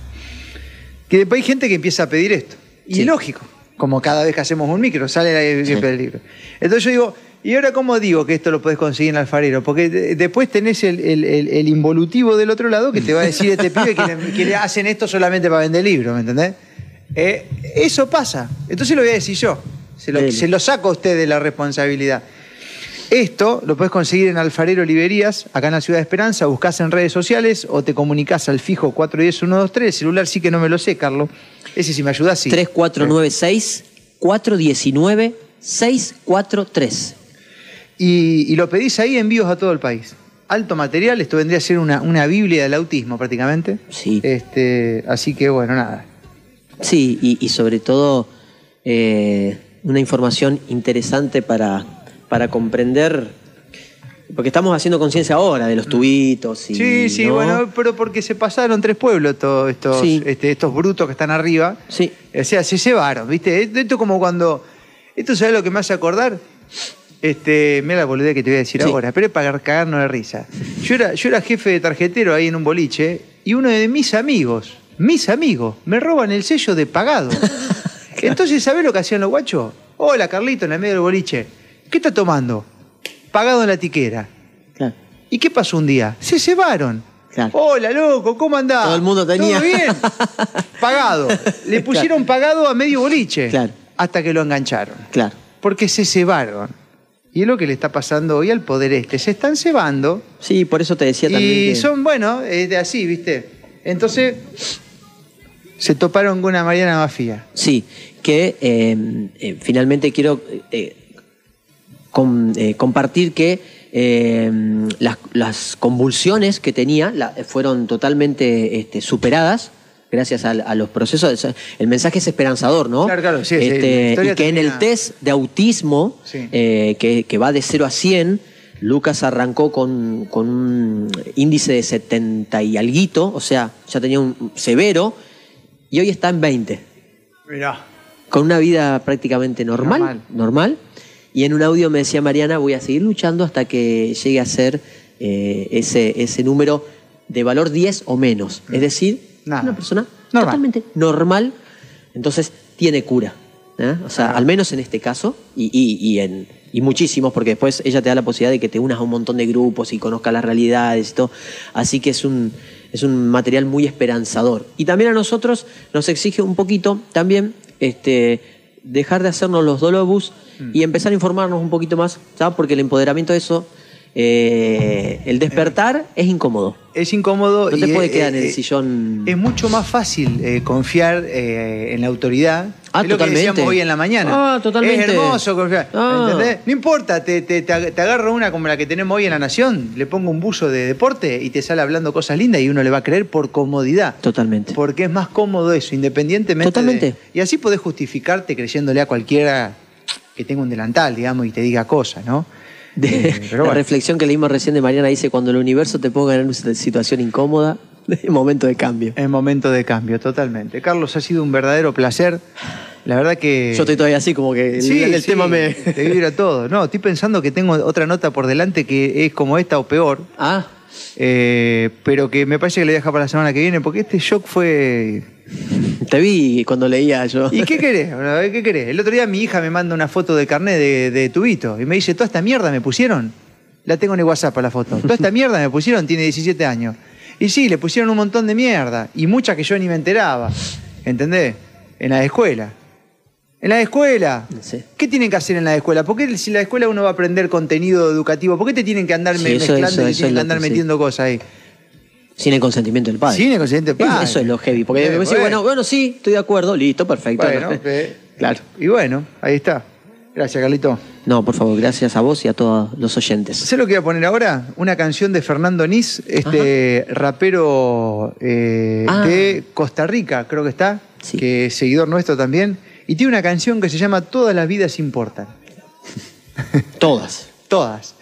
Que después hay gente que empieza a pedir esto. Y Sí. es lógico, como cada vez que hacemos un micro, sale la Sí. el libro. Entonces yo digo, ¿y ahora cómo digo que esto lo puedes conseguir en Alfarero? Porque de- después tenés el, el- el- el involutivo del otro lado que te va a decir este pibe que le, que le hacen esto solamente para vender libros, ¿me entendés? Eh, eso pasa. Entonces lo voy a decir yo. Se lo, se lo saco a usted de la responsabilidad. Esto lo puedes conseguir en Alfarero Librerías, acá en la Ciudad de Esperanza, buscás en redes sociales o te comunicás al fijo 410-123. El celular sí que no me lo sé, Carlos. Ese si me ayudás, sí. 3496-419-643. Y, y lo pedís ahí envíos a todo el país. alto material, esto vendría a ser una, una Biblia del autismo prácticamente. Sí. Este, así que bueno, nada. Sí, y, y sobre todo eh, una información interesante para, para comprender, porque estamos haciendo conciencia ahora de los tubitos. Y, sí, sí, ¿no? bueno, pero porque se pasaron tres pueblos todos estos, Sí. este, estos brutos que están arriba. Sí, O sea, se llevaron, ¿viste? Esto es como cuando. Esto sabes lo que me hace acordar. Este, mira la boludez que te voy a decir Sí. ahora, pero es para cagarnos de risa. Yo era, yo era jefe de tarjetero ahí en un boliche y uno de mis amigos, mis amigos, me roban el sello de pagado. Entonces, ¿sabés lo que hacían los guachos? Hola, Carlito, en la medio del boliche. ¿Qué está tomando? Pagado en la tiquera. claro. ¿Y qué pasó un día? Se cebaron. Claro. Hola, loco, ¿cómo andás? Todo el mundo tenía. ¿Todo bien? Pagado. Le pusieron pagado a medio boliche. Claro. Hasta que lo engancharon. Claro. Porque se cebaron. Y es lo que le está pasando hoy al poder este. Se están cebando. Sí, por eso te decía también. Y que- son, bueno, es de así, ¿viste? Entonces, se toparon con una Mariana Mafia. Sí, que eh, eh, finalmente quiero eh, eh, compartir que eh, las, las convulsiones que tenía la- fueron totalmente este, superadas gracias a, a los procesos. El mensaje es esperanzador, ¿no? Claro, claro, sí, sí, Este, historia y que en el test de autismo, Sí. eh, que, que va de 0 a 100, Lucas arrancó con, con un índice de 70 y alguito, o sea, ya tenía un severo, y hoy está en 20 Mirá. con una vida prácticamente normal, Normal. normal. Y en un audio me decía Mariana, voy a seguir luchando hasta que llegue a ser eh, ese, ese número de valor 10 o menos. Es decir, Mm. Nada. una persona Normal. totalmente normal, entonces tiene cura. ¿eh? O sea, al menos en este caso, y, y- y en, y muchísimos, porque después ella te da la posibilidad de que te unas a un montón de grupos y conozcas las realidades y todo. Así que es un, es un material muy esperanzador. Y también a nosotros nos exige un poquito también este, dejar de hacernos los dolobus Mm. y empezar a informarnos un poquito más, ¿sabes? Porque el empoderamiento de eso, eh, el despertar es incómodo. Es incómodo. No te y puede es- quedar en el es- sillón. Es mucho más fácil eh, confiar eh, en la autoridad. Ah, es lo que decíamos hoy en la mañana. Ah, totalmente. Es hermoso confiar. Ah. ¿Entendés? No importa, te, te, te ag- te agarro una como la que tenemos hoy en La Nación, le pongo un buzo de deporte y te sale hablando cosas lindas y uno le va a creer por comodidad. Totalmente. Porque es más cómodo eso, independientemente. Totalmente. de- y así podés justificarte creyéndole a cualquiera que tenga un delantal, digamos, y te diga cosas, ¿no? De- la bueno. reflexión que leímos recién de Mariana dice, cuando el universo te ponga en una situación incómoda, es momento de cambio. Es momento de cambio, totalmente. Carlos, ha sido un verdadero placer. La verdad que. Yo estoy todavía así, como que el, Sí, el sí, tema me... Te vibra todo. No, estoy pensando que tengo otra nota por delante que es como esta o peor. Ah, eh, pero que me parece que le voy a dejar para la semana que viene, porque este shock fue. te vi cuando leía yo. ¿Y qué querés? ¿Qué querés? El otro día mi hija me manda una foto de carnet de, de tubito y me dice: ¿Toda esta mierda me pusieron? La tengo en el WhatsApp la foto. Toda esta mierda me pusieron, tiene 17 años. Y sí, le pusieron un montón de mierda. Y muchas que yo ni me enteraba. ¿Entendés? En la escuela. En la escuela. Sí. ¿Qué tienen que hacer en la escuela? ¿Por qué si en la escuela uno va a aprender contenido educativo? ¿Por qué te tienen que andar Sí, me- eso- mezclando eso- y tienen que andar que sí. metiendo cosas ahí? Sin el consentimiento del padre. Sin el consentimiento del padre. Eso es lo heavy. Porque me decís, bueno. bueno, sí, estoy de acuerdo, listo, perfecto. Bueno, claro. Y bueno, ahí está. Gracias, Carlito. No, por favor, gracias a vos y a todos los oyentes. ¿Sé lo que voy a poner ahora? Una canción de Fernando Nis, este rapero eh, Ah. de Costa Rica, creo que está, Sí. que es seguidor nuestro también. Y tiene una canción que se llama Todas las vidas importan. Todas. Todas.